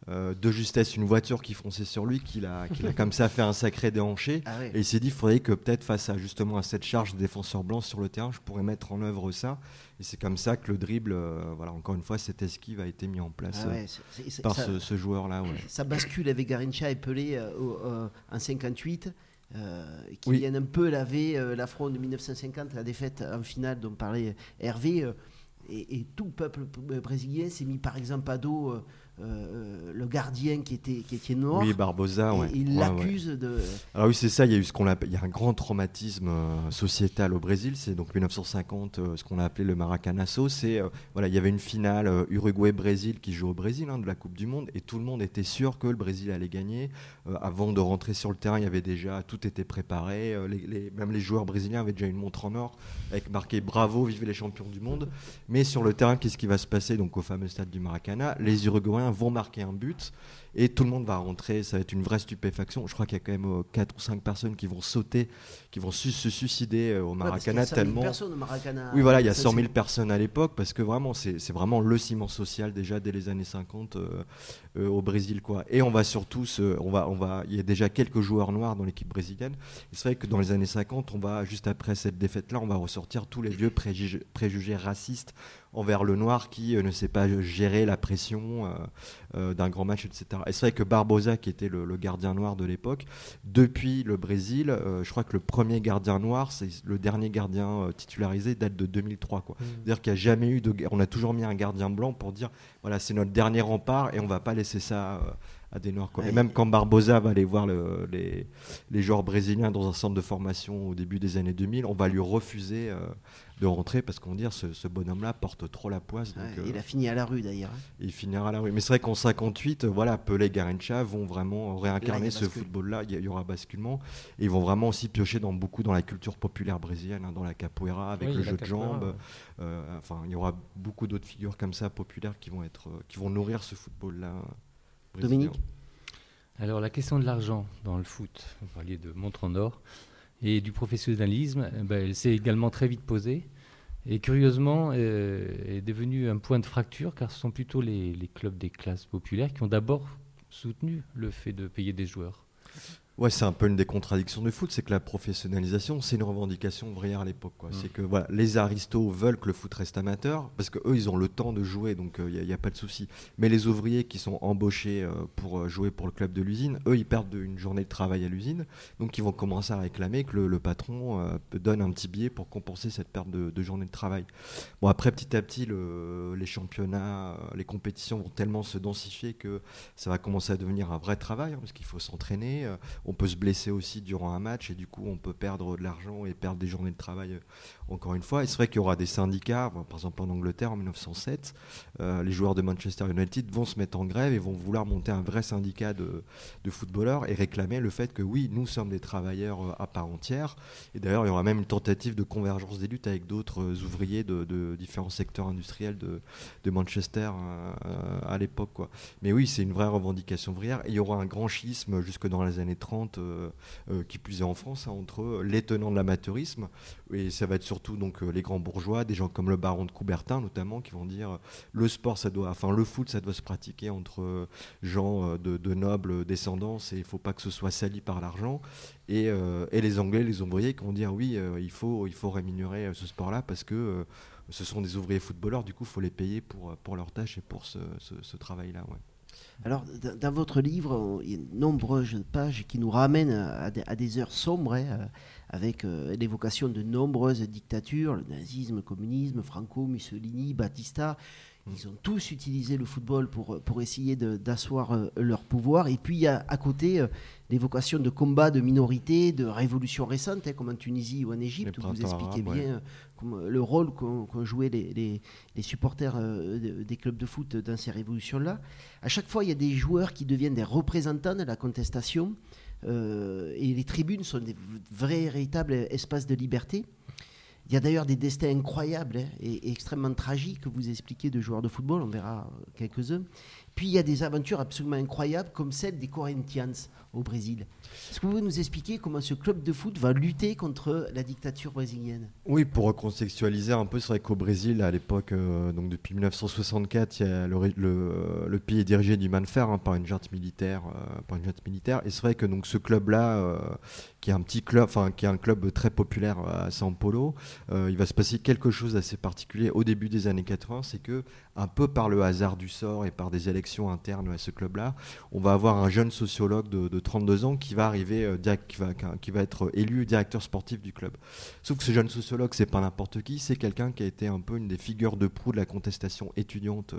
S2: euh, de justesse une voiture qui fonçait sur lui qu'il a, comme ça fait un sacré déhanché.
S1: Ah ouais.
S2: Et il s'est dit, il faudrait que peut-être face à justement à cette charge de défenseur blanc sur le terrain, je pourrais mettre en œuvre ça. Et c'est comme ça que le dribble, euh, voilà, encore une fois, cette esquive a été mis en place
S1: Ah
S2: euh, par
S1: ça-
S2: ce, ce joueur-là. ouais.
S1: Ça bascule avec Garincha et Pelé euh, en 58, euh, qui
S2: Oui.
S1: viennent un peu laver l'affront de 1950, la défaite en finale dont parlait Hervé. et, et tout le peuple brésilien s'est mis par exemple à dos euh, euh, le gardien qui était, qui était noir.
S2: Oui, Barbosa,
S1: et
S2: ouais.
S1: Il
S2: Ouais,
S1: l'accuse de.
S2: Alors oui, c'est ça, il y a eu ce qu'on appelle, il y a un grand traumatisme euh, sociétal au Brésil, c'est donc 1950, euh, ce qu'on a appelé le Maracanazo, c'est, voilà, il y avait une finale Uruguay-Brésil qui joue au Brésil, hein, de la Coupe du Monde, et tout le monde était sûr que le Brésil allait gagner. Avant de rentrer sur le terrain, il y avait déjà, tout était préparé, les- les- même les joueurs brésiliens avaient déjà une montre en or, avec marqué Bravo, vive les champions du monde. Mais sur le terrain, qu'est-ce qui va se passer donc au fameux stade du Maracana? Les Uruguayens vont marquer un but et tout le monde va rentrer. Ça va être une vraie stupéfaction. Je crois qu'il y a quand même 4 ou 5 personnes qui vont sauter, qui vont se suicider euh, au
S1: Ouais,
S2: Maracana
S1: a 100 000
S2: tellement.
S1: personnes au Maracana.
S2: Oui, voilà, il y a
S1: Ça,
S2: 100 000
S1: c'est-
S2: personnes à l'époque parce que vraiment, c'est vraiment le ciment social déjà dès les années 50 euh, euh, au Brésil, quoi. Et on va surtout, se- on va, on va, il y a déjà quelques joueurs noirs dans l'équipe brésilienne. C'est vrai que dans les années 50, on va juste après cette défaite-là, on va ressortir tous les vieux préjugés, préjugés racistes envers le noir qui euh, ne sait pas gérer la pression euh, euh, d'un grand match, etc. Et c'est vrai que Barbosa, qui était le, le gardien noir de l'époque, depuis le Brésil, je crois que le premier gardien noir, c'est le dernier gardien titularisé, date de 2003. quoi. C'est-à-dire qu'il n'y a jamais eu de. On a toujours mis un gardien blanc pour dire voilà, c'est notre dernier rempart et on va pas laisser ça. à des Noirs. quoi. Et même quand Barbosa va aller voir le- les, les joueurs brésiliens dans un centre de formation au début des années 2000, on va lui refuser euh, de rentrer parce qu'on dit ce, ce bonhomme-là porte trop la poisse. donc,
S1: Ouais,
S2: euh,
S1: Il a fini à la rue d'ailleurs. hein.
S2: il finira à la rue. Mais c'est vrai qu'en 58, euh, voilà, Pelé et Garincha vont vraiment réincarner ce football-là. Il y, aura basculement. Et ils vont vraiment aussi piocher dans beaucoup dans la culture populaire brésilienne, hein, dans la capoeira, avec
S21: Oui,
S2: le jeu de jambes.
S21: ouais.
S2: Euh, enfin, il y aura beaucoup d'autres figures comme ça populaires qui vont être, qui vont nourrir ce football-là. brésilien.
S1: Dominique
S10: Alors la question de l'argent dans le foot, vous parliez de montre en or, et du professionnalisme, eh ben, elle s'est également très vite posée. Et curieusement, euh, est devenue un point de fracture, car ce sont plutôt les clubs des classes populaires qui ont d'abord soutenu le fait de payer des joueurs.
S2: Ouais, c'est un peu une des contradictions du foot, c'est que la professionnalisation, c'est une revendication ouvrière à l'époque. quoi.
S10: Mm.
S2: C'est que voilà, les aristos veulent que le foot reste amateur, parce qu'eux, ils ont le temps de jouer, donc il n'y a, pas de souci. Mais les ouvriers qui sont embauchés euh, pour euh, jouer pour le club de l'usine, eux, ils perdent une journée de travail à l'usine, donc ils vont commencer à réclamer que le, le patron euh, donne un petit billet pour compenser cette perte de, de journée de travail. Bon, après, petit à petit, le- les championnats, euh, les compétitions vont tellement se densifier que ça va commencer à devenir un vrai travail, hein, parce qu'il faut s'entraîner. euh, on peut se blesser aussi durant un match, et du coup, on peut perdre de l'argent et perdre des journées de travail euh, encore une fois. Et c'est vrai qu'il y aura des syndicats, par exemple en Angleterre en 1907, euh, les joueurs de Manchester United vont se mettre en grève et vont vouloir monter un vrai syndicat de, de footballeurs et réclamer le fait que oui, nous sommes des travailleurs euh, à part entière. Et d'ailleurs, il y aura même une tentative de convergence des luttes avec d'autres ouvriers de, différents secteurs industriels de, de Manchester euh, à l'époque. Mais oui, c'est une vraie revendication ouvrière. Et il y aura un grand schisme jusque dans les années 30, euh, euh, qui plus est en France, hein, entre les tenants de l'amateurisme, et ça va être surtout donc euh, les grands bourgeois, des gens comme le baron de Coubertin notamment, qui vont dire le sport, ça doit, enfin le foot, ça doit se pratiquer entre gens de, de nobles descendance et il faut pas que ce soit sali par l'argent. Et, les Anglais, les ouvriers, qui vont dire oui, il faut, rémunérer ce sport-là parce que ce sont des ouvriers footballeurs, du coup, il faut les payer pour, pour leur tâche et pour ce, travail-là.
S1: Alors, dans- votre livre, il y a de nombreuses pages qui nous ramènent à des, à des heures sombres, hein, euh, avec euh, l'évocation de nombreuses dictatures, le nazisme, le communisme, Franco, Mussolini, Batista. Ils ont tous utilisé le football pour, pour essayer d'asseoir euh, leur pouvoir. Et puis, il y a à côté euh, l'évocation de combats de minorités, de révolutions récentes, hein, comme en Tunisie ou en Égypte, où vous expliquez
S2: arabes,
S1: bien
S2: ouais.
S1: euh, comme, le rôle qu'ont joué les, les- les supporters euh, de- des clubs de foot dans ces révolutions-là. À chaque fois, il y a des joueurs qui deviennent des représentants de la contestation. euh, et les tribunes sont des vrais, véritables espaces de liberté. Il y a d'ailleurs des destins incroyables hein, et, extrêmement tragiques que vous expliquez de joueurs de football, on verra euh, quelques-uns. Puis il y a des aventures absolument incroyables comme celle des Corinthians au Brésil. Est-ce que vous pouvez nous expliquer comment ce club de foot va lutter contre la dictature brésilienne?
S2: Oui, pour recontextualiser un peu, c'est vrai qu'au Brésil, à l'époque, euh, donc depuis 1964, il y a le, pays est dirigé du main hein, par une junte militaire, euh, par une junte militaire. Et c'est vrai que donc ce club-là, euh, qui est un petit club, enfin qui est un club très populaire à São Paulo, il va se passer quelque chose d'assez particulier au début des années 80, c'est que un peu par le hasard du sort et par des élections internes à ce club-là, on va avoir un jeune sociologue de, de 32 ans qui va arriver, euh, qui, va, qui va être élu directeur sportif du club. Sauf que ce jeune sociologue, c'est pas n'importe qui, c'est quelqu'un qui a été un peu une des figures de proue de la contestation étudiante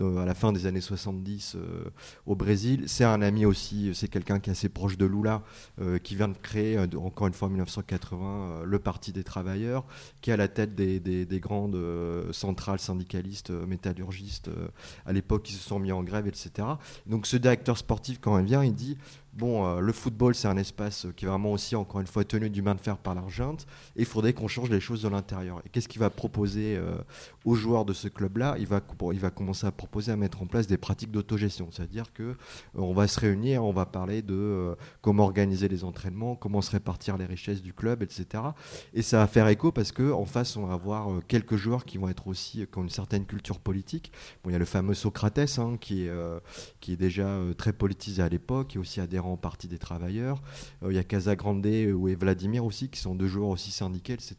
S2: euh, à la fin des années 70 euh, au Brésil. C'est un ami aussi, c'est quelqu'un qui est assez proche de Lula, euh, qui vient de créer, encore une fois en 1980, euh, le Parti des travailleurs, qui est à la tête des, des- des grandes centrales syndicalistes, euh, métallurgistes, euh, à l'époque, qui se sont mis en grève, etc. Donc ce directeur sportif, quand il vient, il dit bon, euh, le football, c'est un espace qui est vraiment aussi, encore une fois, tenu du main de fer par l'argent, et il faudrait qu'on change les choses de l'intérieur. Et qu'est-ce qu'il va proposer euh, aux joueurs de ce club-là? Il va, il va commencer à proposer à mettre en place des pratiques d'autogestion, c'est-à-dire que euh, on va se réunir, on va parler de comment organiser les entraînements, comment se répartir les richesses du club, etc. Et ça va faire écho parce que en face, on va avoir quelques joueurs qui vont être aussi, qui ont une certaine culture politique. Bon, il y a le fameux Socrates, hein, qui, est, qui est déjà très politisé à l'époque, qui est aussi adhérent au Parti des travailleurs. Euh, il y a Casagrande et Vladimir aussi, qui sont deux joueurs aussi syndiqués, etc.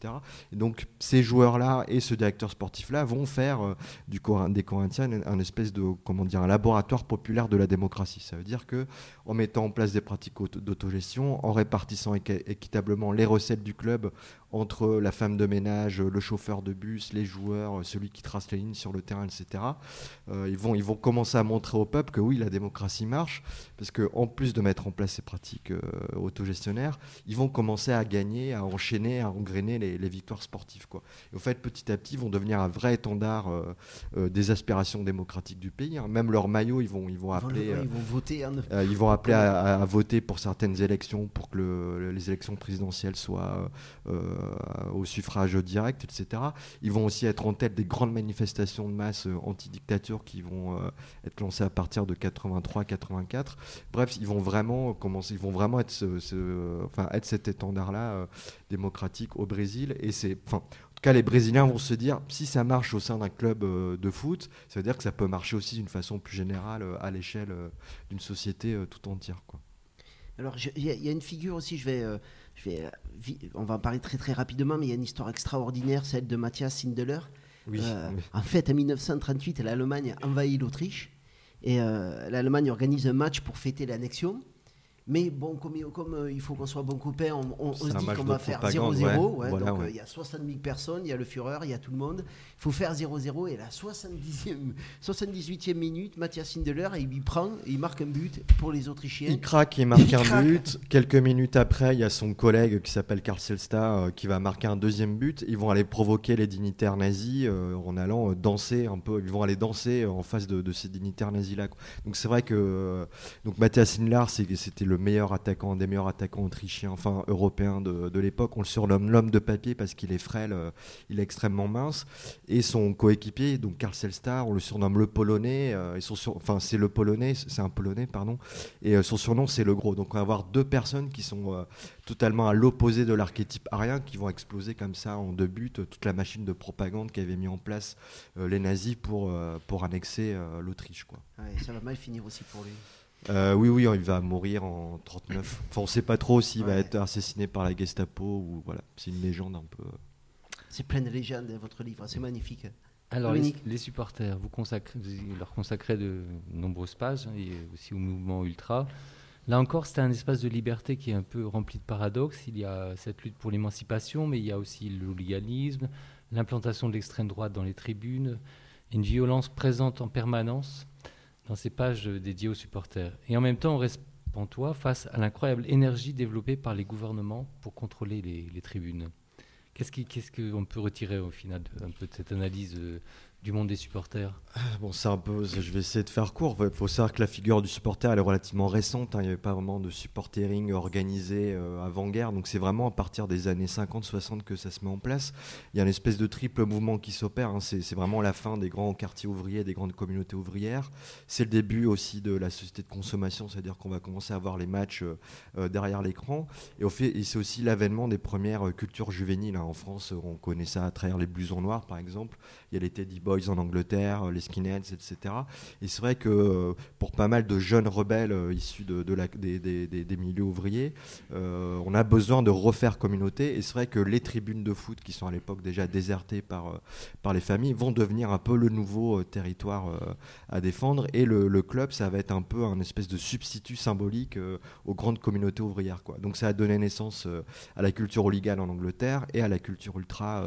S2: Et donc, ces joueurs-là et ce directeur sportif-là vont faire euh, du des Corinthiens un, espèce de, comment dire, un laboratoire populaire de la démocratie. Ça veut dire que en mettant en place des pratiques auto- d'autogestion, en répartissant équi- équitablement les recettes du club entre la femme de ménage, le chauffeur de bus, les joueurs, celui qui trace les lignes sur le terrain, etc. Euh, ils, vont, ils vont commencer à montrer au peuple que oui, la démocratie marche, parce qu'en plus de en place ces pratiques euh, autogestionnaires, ils vont commencer à gagner, à enchaîner, à engrainer les, les victoires sportives. Quoi. Et au fait, petit à petit, ils vont devenir un vrai étendard euh, euh, des aspirations démocratiques du pays. hein. Même leur maillot, ils vont, ils vont appeler...
S1: le- ils vont voter
S2: euh, ils vont appeler à, voter pour certaines élections, pour que le- les élections présidentielles soient au suffrage direct, etc. Ils vont aussi être en tête des grandes manifestations de masse anti-dictature qui vont être lancées à partir de 83-84. Bref, ils vont vraiment commencer, ils vont vraiment être, ce- ce- enfin, être cet étendard-là euh, démocratique au Brésil. Et c'est, enfin, en tout cas, les Brésiliens vont se dire, si ça marche au sein d'un club euh, de foot, ça veut dire que ça peut marcher aussi d'une façon plus générale euh, à l'échelle d'une société tout entière. Quoi.
S1: Alors, il y, a- il y a une figure aussi, je vais, je vais, vi- on va en parler très très rapidement, mais il y a une histoire extraordinaire, celle de Matthias Sindeler.
S2: Oui,
S1: Euh,
S2: oui.
S1: En fait, en 1938, l'Allemagne envahit l'Autriche et euh, l'Allemagne organise un match pour fêter l'annexion. Mais bon, comme, il- comme, euh, il faut qu'on soit bon copain, on, on- on
S2: C'est
S1: se dit qu'on va faire 0-0.
S2: propagande, ouais.
S1: ouais,
S2: Voilà,
S1: donc euh,
S2: ouais.
S1: il y a 60 000 personnes, il y a le Führer, il y a tout le monde. Il faut faire 0-0 et la 70e, 78e minute, Matthias Sindeler, il prend, il marque un but pour les Autrichiens.
S2: Il craque et marque
S1: Il
S2: un
S1: craque.
S2: but. Quelques minutes après, il y a son collègue qui s'appelle Karl Selsta euh, qui va marquer un deuxième but. Ils vont aller provoquer les dignitaires nazis en allant danser un peu. Ils vont aller danser en face de, de ces dignitaires nazis-là. Donc c'est vrai que donc Matthias Sindelar, c'est- c'était le meilleur attaquant, des meilleurs attaquants autrichiens, enfin européens de, de l'époque. On le surnomme l'homme de papier parce qu'il est frêle, euh, il est extrêmement mince. Et son coéquipier, donc Karl Selsta, on le surnomme le polonais. euh, sont sur- enfin c'est le polonais, c'est un polonais, pardon. Et euh, son surnom, c'est le gros. Donc on va avoir deux personnes qui sont totalement à l'opposé de l'archétype arien, qui vont exploser comme ça en deux buts toute la machine de propagande qu'avaient mis en place les nazis pour, pour annexer l'Autriche. quoi.
S1: Ça va mal finir aussi pour lui.
S2: Euh, oui, oui, il va mourir en 39. Enfin, on sait pas trop s'il va être assassiné par la Gestapo ou voilà. C'est une légende un peu.
S1: C'est plein de légendes, hein, votre livre, c'est magnifique.
S10: Alors, les, supporters, vous, consacrez, vous leur consacrez de nombreuses pages, hein, et aussi au mouvement ultra. Là encore, c'est un espace de liberté qui est un peu rempli de paradoxes. Il y a cette lutte pour l'émancipation, mais il y a aussi l'hooliganisme, l'implantation de l'extrême droite dans les tribunes, une violence présente en permanence dans ces pages dédiées aux supporters. Et en même temps, on reste pantois face à l'incroyable énergie développée par les gouvernements pour contrôler les, tribunes. Qu'est-ce qu'on peut retirer au final de cette analyse euh, du monde des supporters
S2: Bon, c'est un peu. Je vais essayer de faire court. Il faut savoir que la figure du supporter elle est relativement récente. hein. Il n'y avait pas vraiment de supportering organisé euh, avant-guerre. Donc, c'est vraiment à partir des années 50-60 que ça se met en place. Il y a une espèce de triple mouvement qui s'opère. hein. C'est vraiment la fin des grands quartiers ouvriers, des grandes communautés ouvrières. C'est le début aussi de la société de consommation, c'est-à-dire qu'on va commencer à voir les matchs euh, euh, derrière l'écran. Et, au fait, c'est aussi l'avènement des premières cultures juvéniles. hein. En France, on connaît ça à travers les blousons noirs, par exemple. Il y a les teddy Boys en Angleterre, euh, les Skinheads, etc. Et c'est vrai que euh, pour pas mal de jeunes rebelles euh, issus de, des, milieux ouvriers, on a besoin de refaire communauté. Et c'est vrai que les tribunes de foot, qui sont à l'époque déjà désertées par, par les familles, vont devenir un peu le nouveau territoire à défendre. Et le, club, ça va être un peu un espèce de substitut symbolique aux grandes communautés ouvrières. Donc ça a donné naissance à la culture hooligan en Angleterre et à la culture ultra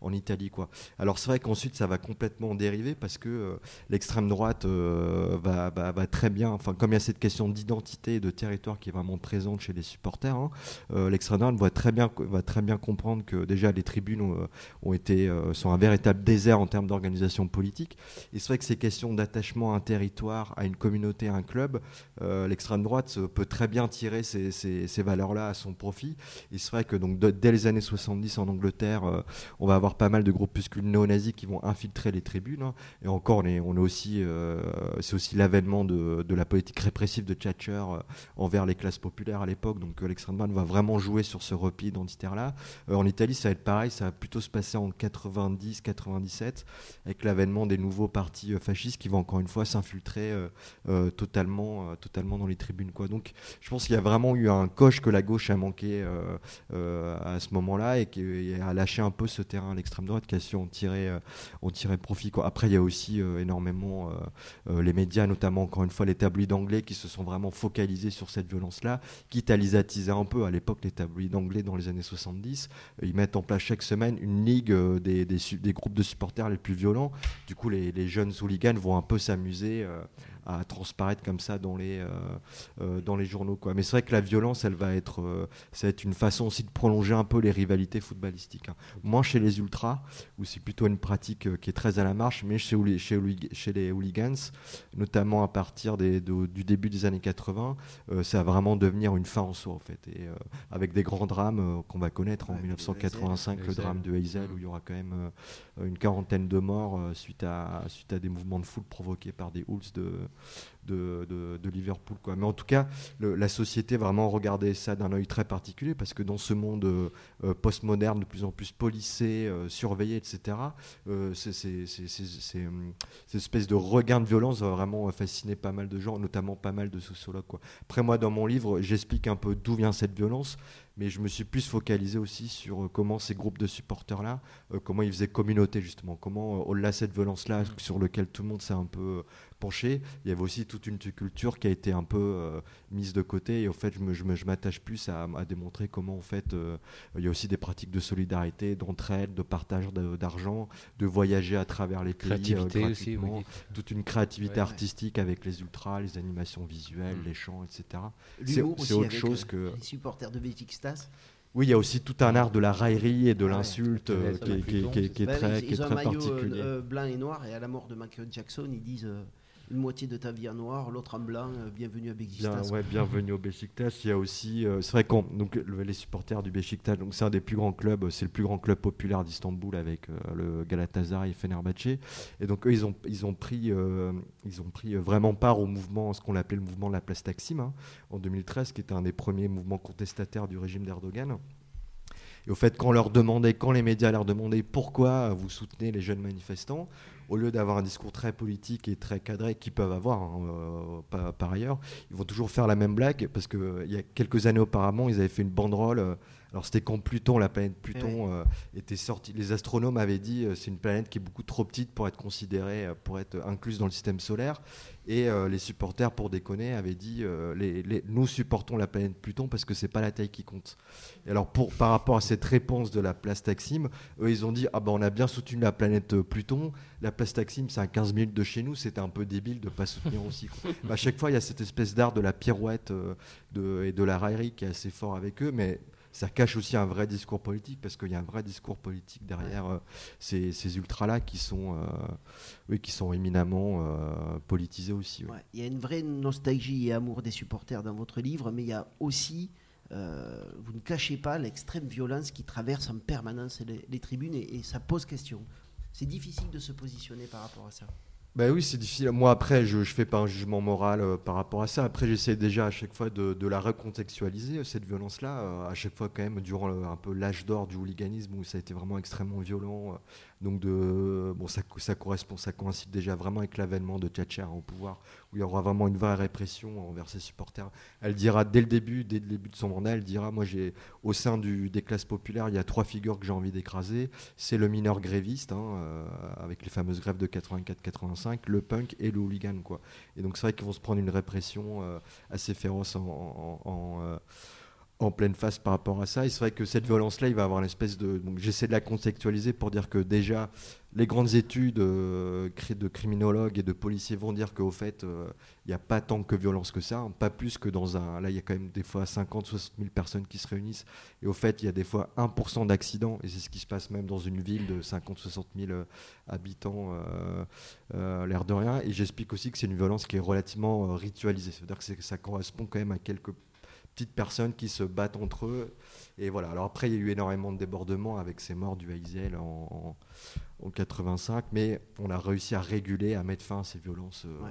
S2: en Italie. Alors c'est vrai qu'ensuite ça va complètement dériver parce que euh, l'extrême droite euh, va, très bien, enfin comme il y a cette question d'identité et de territoire qui est vraiment présente chez les supporters, hein, euh, l'extrême droite va très, bien, va très bien comprendre que déjà les tribunes ont, été, sont un véritable désert en termes d'organisation politique. Et c'est vrai que ces questions d'attachement à un territoire, à une communauté, à un club, l'extrême droite peut très bien tirer ces, valeurs-là à son profit. Et c'est vrai que donc, dès les années 70 en Angleterre, on va avoir pas mal de groupuscules néo-nazis qui vont infiltrer les tribunes. hein. Et encore, on est, on est aussi, euh, c'est aussi l'avènement de, de la politique répressive de Thatcher euh, envers les classes populaires à l'époque. Donc l'extrême droite va vraiment jouer sur ce repli identitaire-là. Euh, en Italie, ça va être pareil, ça va plutôt se passer en 90-97 avec l'avènement des nouveaux partis fascistes qui vont encore une fois s'infiltrer totalement, totalement dans les tribunes. Quoi. Donc je pense qu'il y a vraiment eu un coche que la gauche a manqué à ce moment-là et qui a lâché un peu ce terrain à l'extrême droite qui a su en tirer, euh, Après, il y a aussi euh, énormément euh, euh, les médias, notamment encore une fois les tabloïds anglais qui se sont vraiment focalisés sur cette violence-là, quitte à un peu. À l'époque, les tabloïds anglais dans les années 70, euh, ils mettent en place chaque semaine une ligue des, groupes de supporters les plus violents. Du coup, les, les jeunes hooligans vont un peu s'amuser à transparaître comme ça dans les, euh, euh, dans les journaux. Quoi. Mais c'est vrai que la violence, elle va être, euh, ça va être une façon aussi de prolonger un peu les rivalités footballistiques. hein. Moins chez les ultras, où c'est plutôt une pratique euh, qui est très à la marche, mais chez, chez, chez les hooligans, notamment à partir des- de- du début des années 80, euh, ça va vraiment devenir une fin en soi, en fait. Et avec des grands drames qu'on va connaître en 1985, le drame de Heysel, où il y aura quand même une quarantaine de morts suite, à, suite à des mouvements de foule provoqués par des hools de, de, de- de Liverpool. Quoi. Mais en tout cas, le- la société vraiment regarder ça d'un œil très particulier parce que dans ce monde euh, euh, postmoderne, de plus en plus policé, euh, surveillé, etc., euh, c'est- c'est- c'est- c'est- c'est, hum, cette espèce de regain de violence va vraiment fasciner pas mal de gens, notamment pas mal de sociologues. Quoi. Après, moi, dans mon livre, j'explique un peu d'où vient cette violence, mais je me suis plus focalisé aussi sur comment ces groupes de supporters-là, comment ils faisaient communauté, justement, comment, au-delà de cette violence-là, sur lequel tout le monde s'est un peu penché, il y avait aussi toute une culture qui a été un peu euh, mise de côté, et au fait, je me- je me- je m'attache plus à, à démontrer comment, en fait, euh, il y a aussi des pratiques de solidarité, d'entraide, de partage de- d'argent, de voyager à travers les pays euh,
S10: aussi, oui.
S2: toute une créativité
S10: Ouais, ouais.
S2: artistique avec les ultras, les animations visuelles, les chants, etc. C'est
S1: L'humour
S2: c'est
S1: aussi
S2: autre
S1: avec,
S2: chose que...
S1: Les supporters de Besiktas.
S2: Oui, il y a aussi tout un art de la raillerie et de
S1: ouais.
S2: l'insulte euh, qui, est- qui très, est
S1: ils ont un maillot
S2: particulier.
S1: euh, blanc et noir et à la mort de Michael Jackson, ils disent euh, une moitié de ta vie en noir, l'autre en blanc, euh, bienvenue à
S2: Bien,
S1: Besiktas.
S2: ouais, bienvenue au Besiktas. Il y a aussi, euh, c'est vrai qu'on donc le- les supporters du Besiktas, donc c'est un des plus grands clubs, euh, c'est le plus grand club populaire d'Istanbul avec euh, le Galatasaray et Fenerbahçe. Et donc eux, ils ont ils ont pris euh, ils ont pris vraiment part au mouvement, ce qu'on appelait le mouvement de la place Taksim hein, en 2013, qui était un des premiers mouvements contestataires du régime d'Erdogan. Et au fait, quand leur demandait, quand les médias leur demandaient pourquoi vous soutenez les jeunes manifestants, au lieu d'avoir un discours très politique et très cadré qu'ils peuvent avoir hein, euh, par, ailleurs, ils vont toujours faire la même blague parce que euh, y a quelques années auparavant, ils avaient fait une banderole. Alors c'était quand Pluton, la planète Pluton, euh, était sortie. Les astronomes avaient dit euh, c'est une planète qui est beaucoup trop petite pour être considérée, euh, pour être incluse dans le système solaire. Et les supporters, pour déconner, avaient dit les, les- nous supportons la planète Pluton parce que c'est pas la taille qui compte. Et alors pour par rapport à cette réponse de la place Taksim, eux ils ont dit ah ben on a bien soutenu la planète Pluton, la place Taksim c'est à 15 minutes de chez nous, c'était un peu débile de pas soutenir aussi. Bah, à chaque fois il y a cette espèce d'art de la pirouette de, et de la raillerie qui est assez fort avec eux, mais ça cache aussi un vrai discours politique parce qu'il y a un vrai discours politique derrière euh, ces, ces ultras-là qui sont, euh, oui, qui sont éminemment euh, politisés aussi.
S1: Ouais, Il y a une vraie nostalgie et amour des supporters dans votre livre, mais il y a aussi, vous ne cachez pas l'extrême violence qui traverse en permanence les, les tribunes et, et ça pose question. C'est difficile de se positionner par rapport à ça.
S2: Bah oui, c'est difficile. Moi, après, je ne fais pas un jugement moral euh, par rapport à ça. Après, j'essaie déjà à chaque fois de, de la recontextualiser, euh, cette violence-là. euh, à chaque fois, quand même, durant un peu l'âge d'or du hooliganisme, où ça a été vraiment extrêmement violent. Donc, de, bon, ça, ça correspond, ça coïncide déjà vraiment avec l'avènement de Thatcher au pouvoir, où il y aura vraiment une vraie répression envers ses supporters. Elle dira dès le début, dès le début de son mandat, elle dira Moi, j'ai au sein du, des classes populaires, il y a trois figures que j'ai envie d'écraser. C'est le mineur gréviste, hein, euh, avec les fameuses grèves de 84-85, le punk et le hooligan. Quoi. Et donc, c'est vrai qu'ils vont se prendre une répression euh, assez féroce en, euh, en pleine face par rapport à ça. Et c'est vrai que cette violence-là, il va avoir une espèce de. J'essaie de la contextualiser pour dire que déjà, les grandes études euh, de criminologues et de policiers vont dire qu'au fait, euh, il n'y a pas tant que violence que ça, hein, pas plus que dans un. Là, il y a quand même des fois 50, 60 000 personnes qui se réunissent. Et au fait, il y a des fois 1% d'accidents. Et c'est ce qui se passe même dans une ville de 50, 60 000 euh, habitants, euh, l'air de rien. Et j'explique aussi que c'est une violence qui est relativement ritualisée. C'est-à-dire que ça correspond quand même à quelques petites personnes qui se battent entre eux. Et voilà. Alors après, il y a eu énormément de débordements avec ces morts du Haïzel en, en, en 85, mais on a réussi à réguler, à mettre fin à ces violences. euh,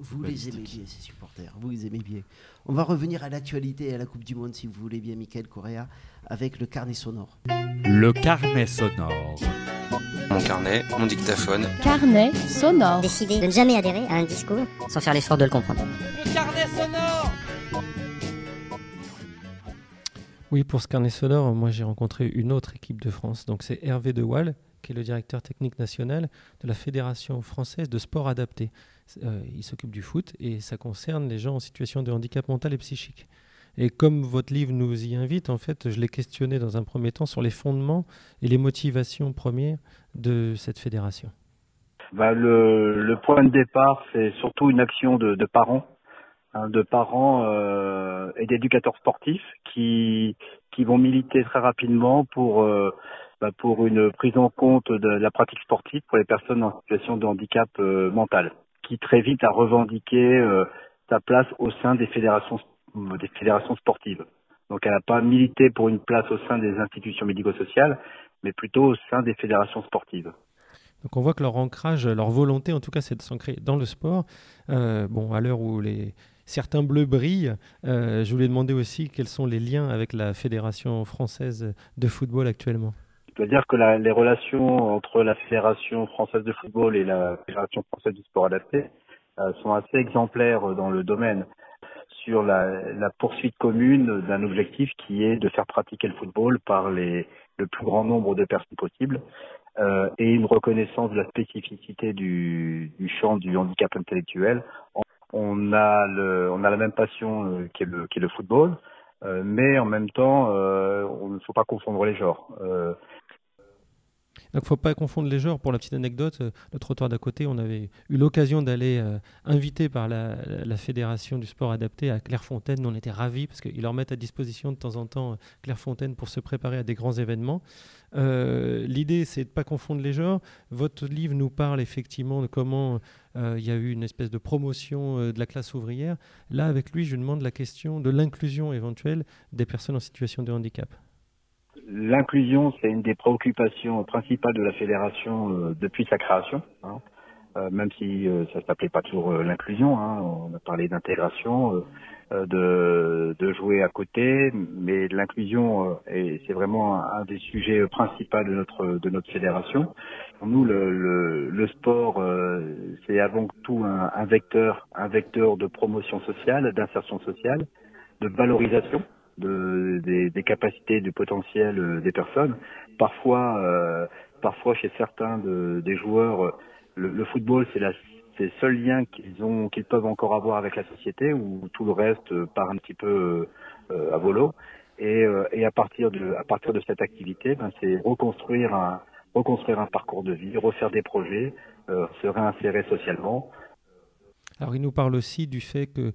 S1: Vous les aimez bien, ces supporters. Vous les aimez bien. On va revenir à l'actualité et à la Coupe du Monde, si vous voulez bien, Michael Correa, avec le carnet sonore.
S19: Le carnet sonore.
S22: Mon carnet, mon dictaphone.
S23: Carnet sonore.
S24: Décider de ne jamais adhérer à un discours sans faire l'effort de le comprendre.
S23: Le carnet sonore.
S21: Oui, pour ce carnet sonore, moi j'ai rencontré une autre équipe de France. Donc c'est Hervé De Waal, qui est le directeur technique national de la Fédération française de sport adapté. Euh, il s'occupe du foot et ça concerne les gens en situation de handicap mental et psychique. Et comme votre livre nous y invite, en fait, je l'ai questionné dans un premier temps sur les fondements et les motivations premières de cette fédération.
S25: Bah, le, point de départ, c'est surtout une action de parents, hein, de parents euh, et d'éducateurs sportifs qui qui vont militer très rapidement pour euh, bah, pour une prise en compte de la pratique sportive pour les personnes en situation de handicap euh, mental, qui très vite a revendiqué sa place au sein des fédérations des fédérations sportives. Donc elle n'a pas milité pour une place au sein des institutions médico-sociales, mais plutôt au sein des fédérations sportives.
S21: Donc on voit que leur ancrage, leur volonté en tout cas, c'est de s'ancrer dans le sport. Bon, à l'heure où les, certains bleus brillent, euh, je voulais demander aussi quels sont les liens avec la Fédération française de football actuellement.
S25: Je dois dire que les relations entre la Fédération française de football et la Fédération française du sport adapté euh, sont assez exemplaires dans le domaine sur la, poursuite commune d'un objectif qui est de faire pratiquer le football par le plus grand nombre de personnes possible euh, et une reconnaissance de la spécificité du, champ du handicap intellectuel. On a, le, on a la même passion euh, qui est le, qui est le football, euh, mais en même temps, euh, on ne faut pas confondre les genres.
S21: Donc, faut pas confondre les genres. Pour la petite anecdote, le trottoir d'à côté, on avait eu l'occasion d'aller invité par la, la- fédération du sport adapté à Clairefontaine. On était ravis parce qu'ils leur mettent à disposition de temps en temps Clairefontaine pour se préparer à des grands événements. Euh, L'idée, c'est de pas confondre les genres. Votre livre nous parle effectivement de comment euh, il y a eu une espèce de promotion euh, de la classe ouvrière. Là, avec lui, je demande la question de l'inclusion éventuelle des personnes en situation de handicap.
S25: L'inclusion, c'est une des préoccupations principales de la fédération depuis sa création, hein. Même si ça s'appelait pas toujours l'inclusion. hein. On a parlé d'intégration, de, de jouer à côté, mais l'inclusion, euh, est- c'est vraiment un, des sujets principaux de notre de notre fédération. Pour nous, le, le, sport, euh, c'est avant tout un, vecteur, un vecteur de promotion sociale, d'insertion sociale, de valorisation de, des, capacités, du potentiel euh, des personnes. Parfois, euh, parfois chez certains de- des joueurs, euh, le football c'est la c'est le seul lien qu'ils ont qu'ils peuvent encore avoir avec la société où tout le reste part un petit peu euh, à volo. Et, euh, à partir de cette activité, ben, c'est reconstruire un reconstruire un parcours de vie, refaire des projets, euh, se réinsérer socialement.
S21: Alors, il nous parle aussi du fait que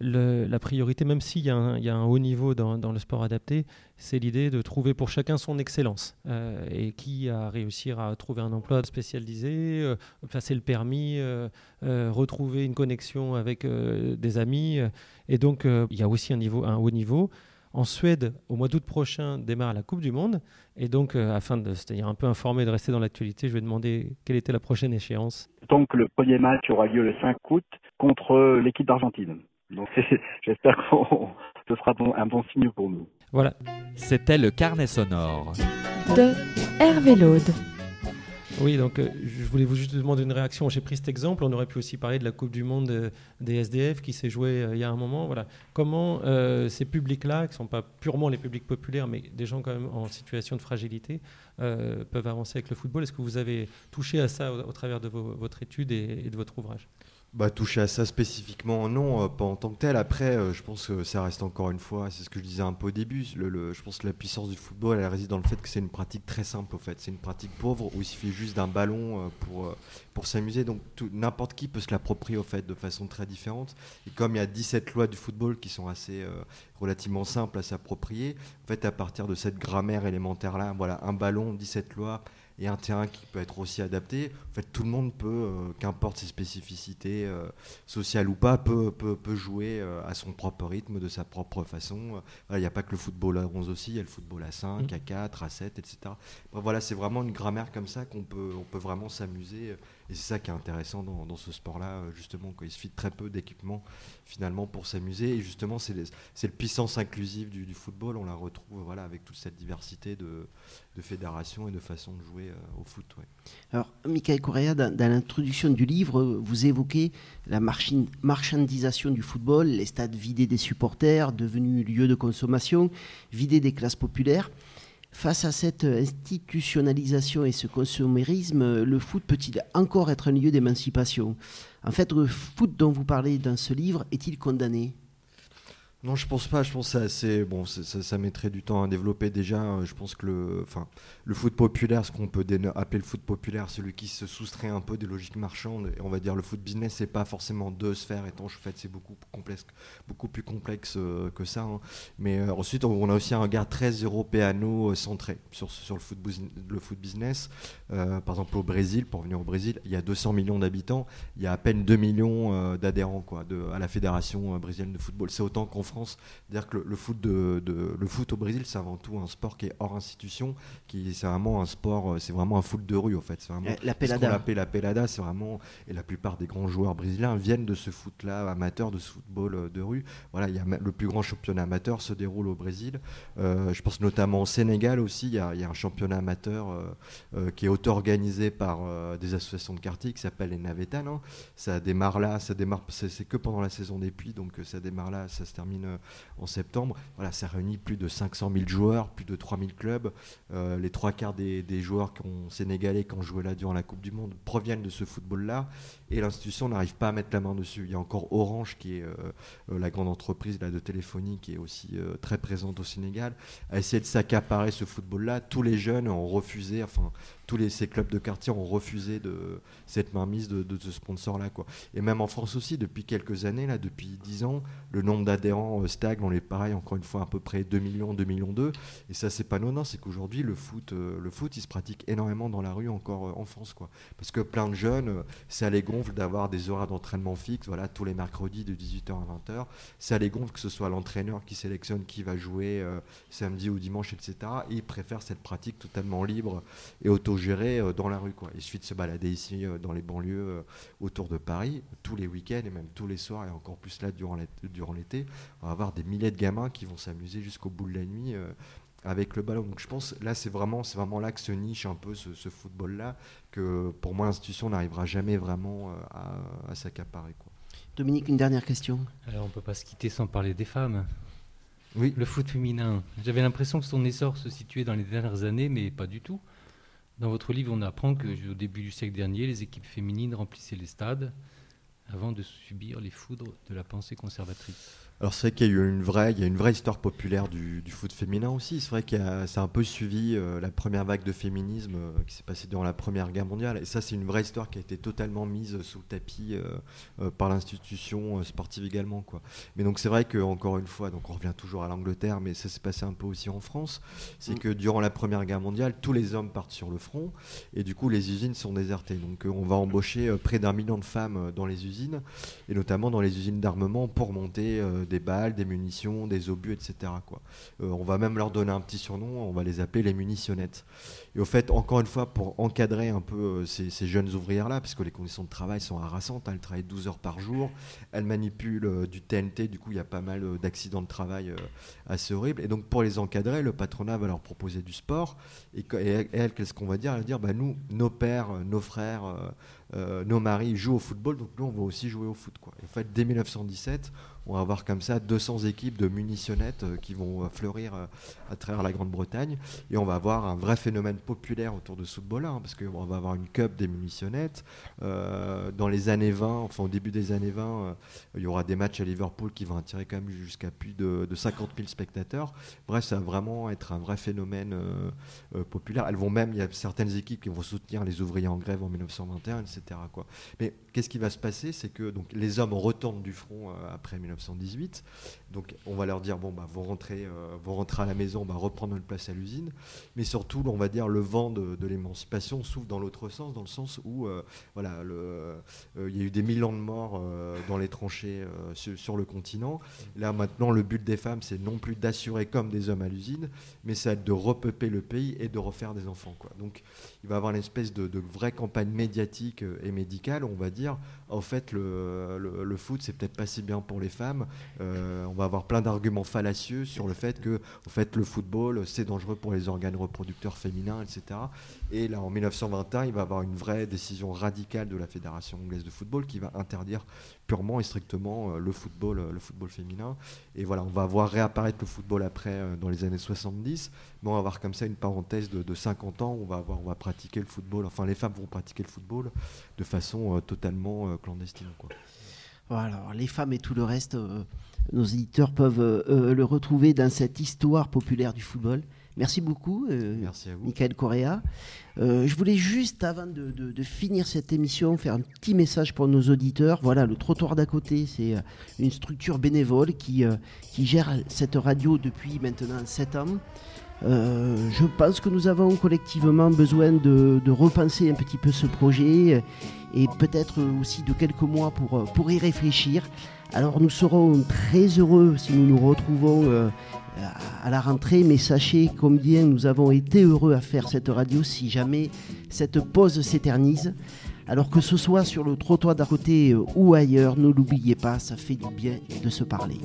S21: la priorité, même s'il y, y a un haut niveau dans, le sport adapté, c'est l'idée de trouver pour chacun son excellence. Euh, et qui a réussi à trouver un emploi spécialisé, euh, passer le permis, euh, retrouver une connexion avec des amis. et donc, il y a aussi un, niveau, un haut niveau. En Suède, au mois d'août prochain, démarre la Coupe du Monde. Et donc, afin de se un peu informé, de rester dans l'actualité, je vais demander quelle était la prochaine échéance.
S25: Donc le premier match aura lieu le 5 août contre l'équipe d'Argentine. Donc j'espère que ce sera bon- un bon signe pour nous.
S21: Voilà.
S19: C'était le carnet sonore.
S26: De Hervé Laude.
S21: Oui, donc euh, je voulais vous juste demander une réaction. J'ai pris cet exemple. On aurait pu aussi parler de la Coupe du Monde euh, des SDF qui s'est jouée euh, il y a un moment. Voilà. Comment euh, ces publics-là, qui ne sont pas purement les publics populaires, mais des gens quand même en situation de fragilité, euh, peuvent avancer avec le football? Est-ce que vous avez touché à ça au, au travers de vos- votre étude et, et de votre ouvrage?
S2: Bah, toucher à ça spécifiquement, non, euh, pas en tant que tel. Après, euh, je pense que ça reste encore une fois, c'est ce que je disais un peu au début. Le, je pense que la puissance du football, elle réside dans le fait que c'est une pratique très simple, au fait. C'est une pratique pauvre où il suffit juste d'un ballon euh, pour, pour s'amuser. Donc, n'importe qui peut se l'approprier, au fait, de façon très différente. Et comme il y a 17 lois du football qui sont assez relativement simples à s'approprier, en fait, à partir de cette grammaire élémentaire-là, voilà, un ballon, 17 lois et un terrain qui peut être aussi adapté. En fait, tout le monde peut, euh, qu'importe ses spécificités euh, sociales ou pas, peut, peut, peut jouer euh, à son propre rythme, de sa propre façon. Il n'y a pas que le football à 11 aussi, il y a le football à 5,
S21: Mm.
S2: à 4, à 7, etc. Bon, voilà, c'est vraiment une grammaire comme ça qu'on peut, on peut vraiment s'amuser. Et c'est ça qui est intéressant dans, dans ce sport-là, justement, qu'il suffit de très peu d'équipements finalement pour s'amuser. Et justement, c'est le puissance inclusive du, du football. On la retrouve voilà, avec toute cette diversité de, de fédérations et de façons de jouer euh, au foot.
S1: Alors, Michael Correa, dans, l'introduction du livre, vous évoquez la marchandisation du football, les stades vidés des supporters, devenus lieux de consommation, vidés des classes populaires. Face à cette institutionnalisation et ce consommérisme, le foot peut-il encore être un lieu d'émancipation? En fait, le foot dont vous parlez dans ce livre est-il condamné?
S2: Non, je pense pas. Je pense que assez. Bon, ça, mettrait du temps à développer déjà. euh, Je pense que le, enfin, le foot populaire, ce qu'on peut appeler le foot populaire, celui qui se soustrait un peu des logiques marchandes, on va dire le foot business, c'est pas forcément deux sphères étanches. En fait, c'est beaucoup plus complexe, euh, que ça. hein. Mais euh, ensuite, on, a aussi un regard très européano-centré sur, sur le foot, le foot business. Par exemple, au Brésil, pour venir au Brésil, il y a 200 millions d'habitants, il y a à peine 2 millions d'adhérents à la fédération brésilienne de football. C'est autant qu'en France. C'est-à-dire que le, le foot de, de- le foot au Brésil, c'est avant tout un sport qui est hors institution, qui c'est vraiment un sport, euh, c'est vraiment un foot de rue en fait. Vraiment
S1: La- la
S2: ce
S1: pelada.
S2: qu'on appelle la pelada, c'est vraiment et la plupart des grands joueurs brésiliens viennent de ce foot-là amateur, de ce football euh, de rue. Voilà, il y a le plus grand championnat amateur se déroule au Brésil. Euh, je pense notamment au Sénégal aussi, il y a, il y a un championnat amateur euh, euh, qui est auto-organisé par euh, des associations de quartier qui s'appelle les Navetans. hein. Ça démarre là, ça démarre, c'est que pendant la saison des pluies, donc euh, ça démarre là, ça se termine euh, en septembre. Voilà, ça réunit plus de 500 000 joueurs, plus de 3000 clubs. Euh, les trois quarts des, joueurs qui ont, sénégalais qui ont joué là durant la Coupe du Monde proviennent de ce football-là et l'institution n'arrive pas à mettre la main dessus. Il y a encore Orange qui est euh, la grande entreprise là, de téléphonie qui est aussi très présente au Sénégal, a essayé de s'accaparer ce football-là. Tous les jeunes ont refusé, enfin tous les, ces clubs de quartier ont refusé de cette mainmise de, ce sponsor-là. Et même en France aussi, depuis quelques années, là, depuis 10 ans, le nombre d'adhérents euh, stagne. On est pareil, encore une fois, à peu près 2 millions, 2 millions 2. Et ça, c'est pas anodin, c'est qu'aujourd'hui, le foot, euh, le foot, il se pratique énormément dans la rue encore euh, en France. Quoi. Parce que plein de jeunes, ça les gonfle d'avoir des horaires d'entraînement fixes, voilà, tous les mercredis de 18h à 20h. Ça les gonfle que ce soit l'entraîneur qui sélectionne qui va jouer samedi ou dimanche, etc. Et ils préfèrent cette pratique totalement libre et autogérée euh, dans la rue. Quoi. Il suffit de se balader ici euh, dans les banlieues euh, autour de Paris, tous les week-ends et même tous les soirs, et encore plus là durant l'été. On va avoir des milliers de gamins qui vont s'amuser jusqu'au bout de la nuit. euh, avec le ballon. Donc je pense là c'est vraiment c'est vraiment là que se niche un peu ce, ce football là que pour moi l'institution n'arrivera jamais vraiment à, à s'accaparer quoi.
S1: Dominique, une dernière question.
S10: Alors on peut pas se quitter sans parler des femmes.
S2: Oui.
S10: Le foot féminin. J'avais l'impression que son essor se situait dans les dernières années, mais pas du tout. Dans votre livre, on apprend que au début du siècle dernier, les équipes féminines remplissaient les stades avant de subir les foudres de la pensée conservatrice.
S2: Alors c'est vrai qu'il y a eu une vraie, il y a une vraie histoire populaire du, du foot féminin aussi. C'est vrai a, c'est un peu suivi euh, la première vague de féminisme euh, qui s'est passée durant la Première Guerre mondiale. Et ça, c'est une vraie histoire qui a été totalement mise sous le tapis euh, par l'institution sportive également, quoi. Mais donc c'est vrai que encore une fois, donc on revient toujours à l'Angleterre, mais ça s'est passé un peu aussi en France. C'est que durant la Première Guerre mondiale, tous les hommes partent sur le front et du coup les usines sont désertées. Donc on va embaucher près d'un million de femmes dans les usines et notamment dans les usines d'armement pour monter des balles, des munitions, des obus, etc. Euh, on va même leur donner un petit surnom, on va les appeler les munitionnettes. Et au fait, encore une fois, pour encadrer un peu euh, ces, jeunes ouvrières-là, parce que les conditions de travail sont harassantes, hein, elles travaillent 12 heures par jour, elles manipulent euh, du TNT, du coup il y a pas mal d'accidents de travail assez horribles. Et donc pour les encadrer, le patronat va leur proposer du sport. Et, et elles, qu'est-ce qu'on va dire? Elles vont dire, bah, nous, nos pères, nos frères, nos maris jouent au football, donc nous on va aussi jouer au foot. Et en fait, dès 1917, on va avoir comme ça 200 équipes de munitionnettes euh, qui vont euh, fleurir euh, à travers la Grande-Bretagne. Et on va avoir un vrai phénomène populaire autour de ce football-là, hein, parce qu'on va avoir une cup des munitionnettes. Dans les années 20, enfin au début des années 20, euh, il y aura des matchs à Liverpool qui vont attirer quand même jusqu'à plus de, de 50 000 spectateurs. Bref, ça va vraiment être un vrai phénomène populaire. Elles vont même, il y a certaines équipes qui vont soutenir les ouvriers en grève en 1921, etc. Mais qu'est-ce qui va se passer? C'est que les hommes retournent du front euh, après 1918. Donc on va leur dire bon bah vous rentrez, euh, vous rentrez à la maison, on va reprendre notre place à l'usine. Mais surtout, on va dire le vent de, de l'émancipation s'ouvre dans l'autre sens, dans le sens où euh, voilà, euh, il y a eu des millions de morts dans les tranchées sur, le continent. Là maintenant, le but des femmes, c'est non plus d'assurer comme des hommes à l'usine, mais c'est de repeupler le pays et de refaire des enfants. Quoi. Donc il va y avoir une espèce de, vraie campagne médiatique et médicale, on va dire. En fait, le, le- foot, c'est peut-être pas si bien pour les femmes. Avoir plein d'arguments fallacieux sur le fait que, en fait, le football, c'est dangereux pour les organes reproducteurs féminins, etc. Et là, en 1921, il va avoir une vraie décision radicale de la Fédération anglaise de football qui va interdire purement et strictement euh, le football, euh, le football féminin. Et voilà, on va voir réapparaître le football après, euh, dans les années 70. Mais on va avoir comme ça une parenthèse de, de 50 ans où on va, avoir, on va pratiquer le football, enfin les femmes vont pratiquer le football de façon totalement clandestine. Quoi.
S1: Voilà, alors les femmes et tout le reste, nos éditeurs peuvent euh, euh, le retrouver dans cette histoire populaire du football. Merci beaucoup, euh,
S2: Merci à vous.
S1: Michael Correa. Euh, je voulais juste, avant de, de- de finir cette émission, faire un petit message pour nos auditeurs. Voilà, le trottoir d'à côté, c'est une structure bénévole qui, euh, qui gère cette radio depuis maintenant 7 ans. Je pense que nous avons collectivement besoin de, de repenser un petit peu ce projet et peut-être aussi de quelques mois pour, pour y réfléchir. Alors nous serons très heureux si nous nous retrouvons euh, à la rentrée, mais sachez combien nous avons été heureux à faire cette radio si jamais cette pause s'éternise. Alors que ce soit sur le trottoir d'à côté euh, ou ailleurs, ne l'oubliez pas, ça fait du bien de se parler.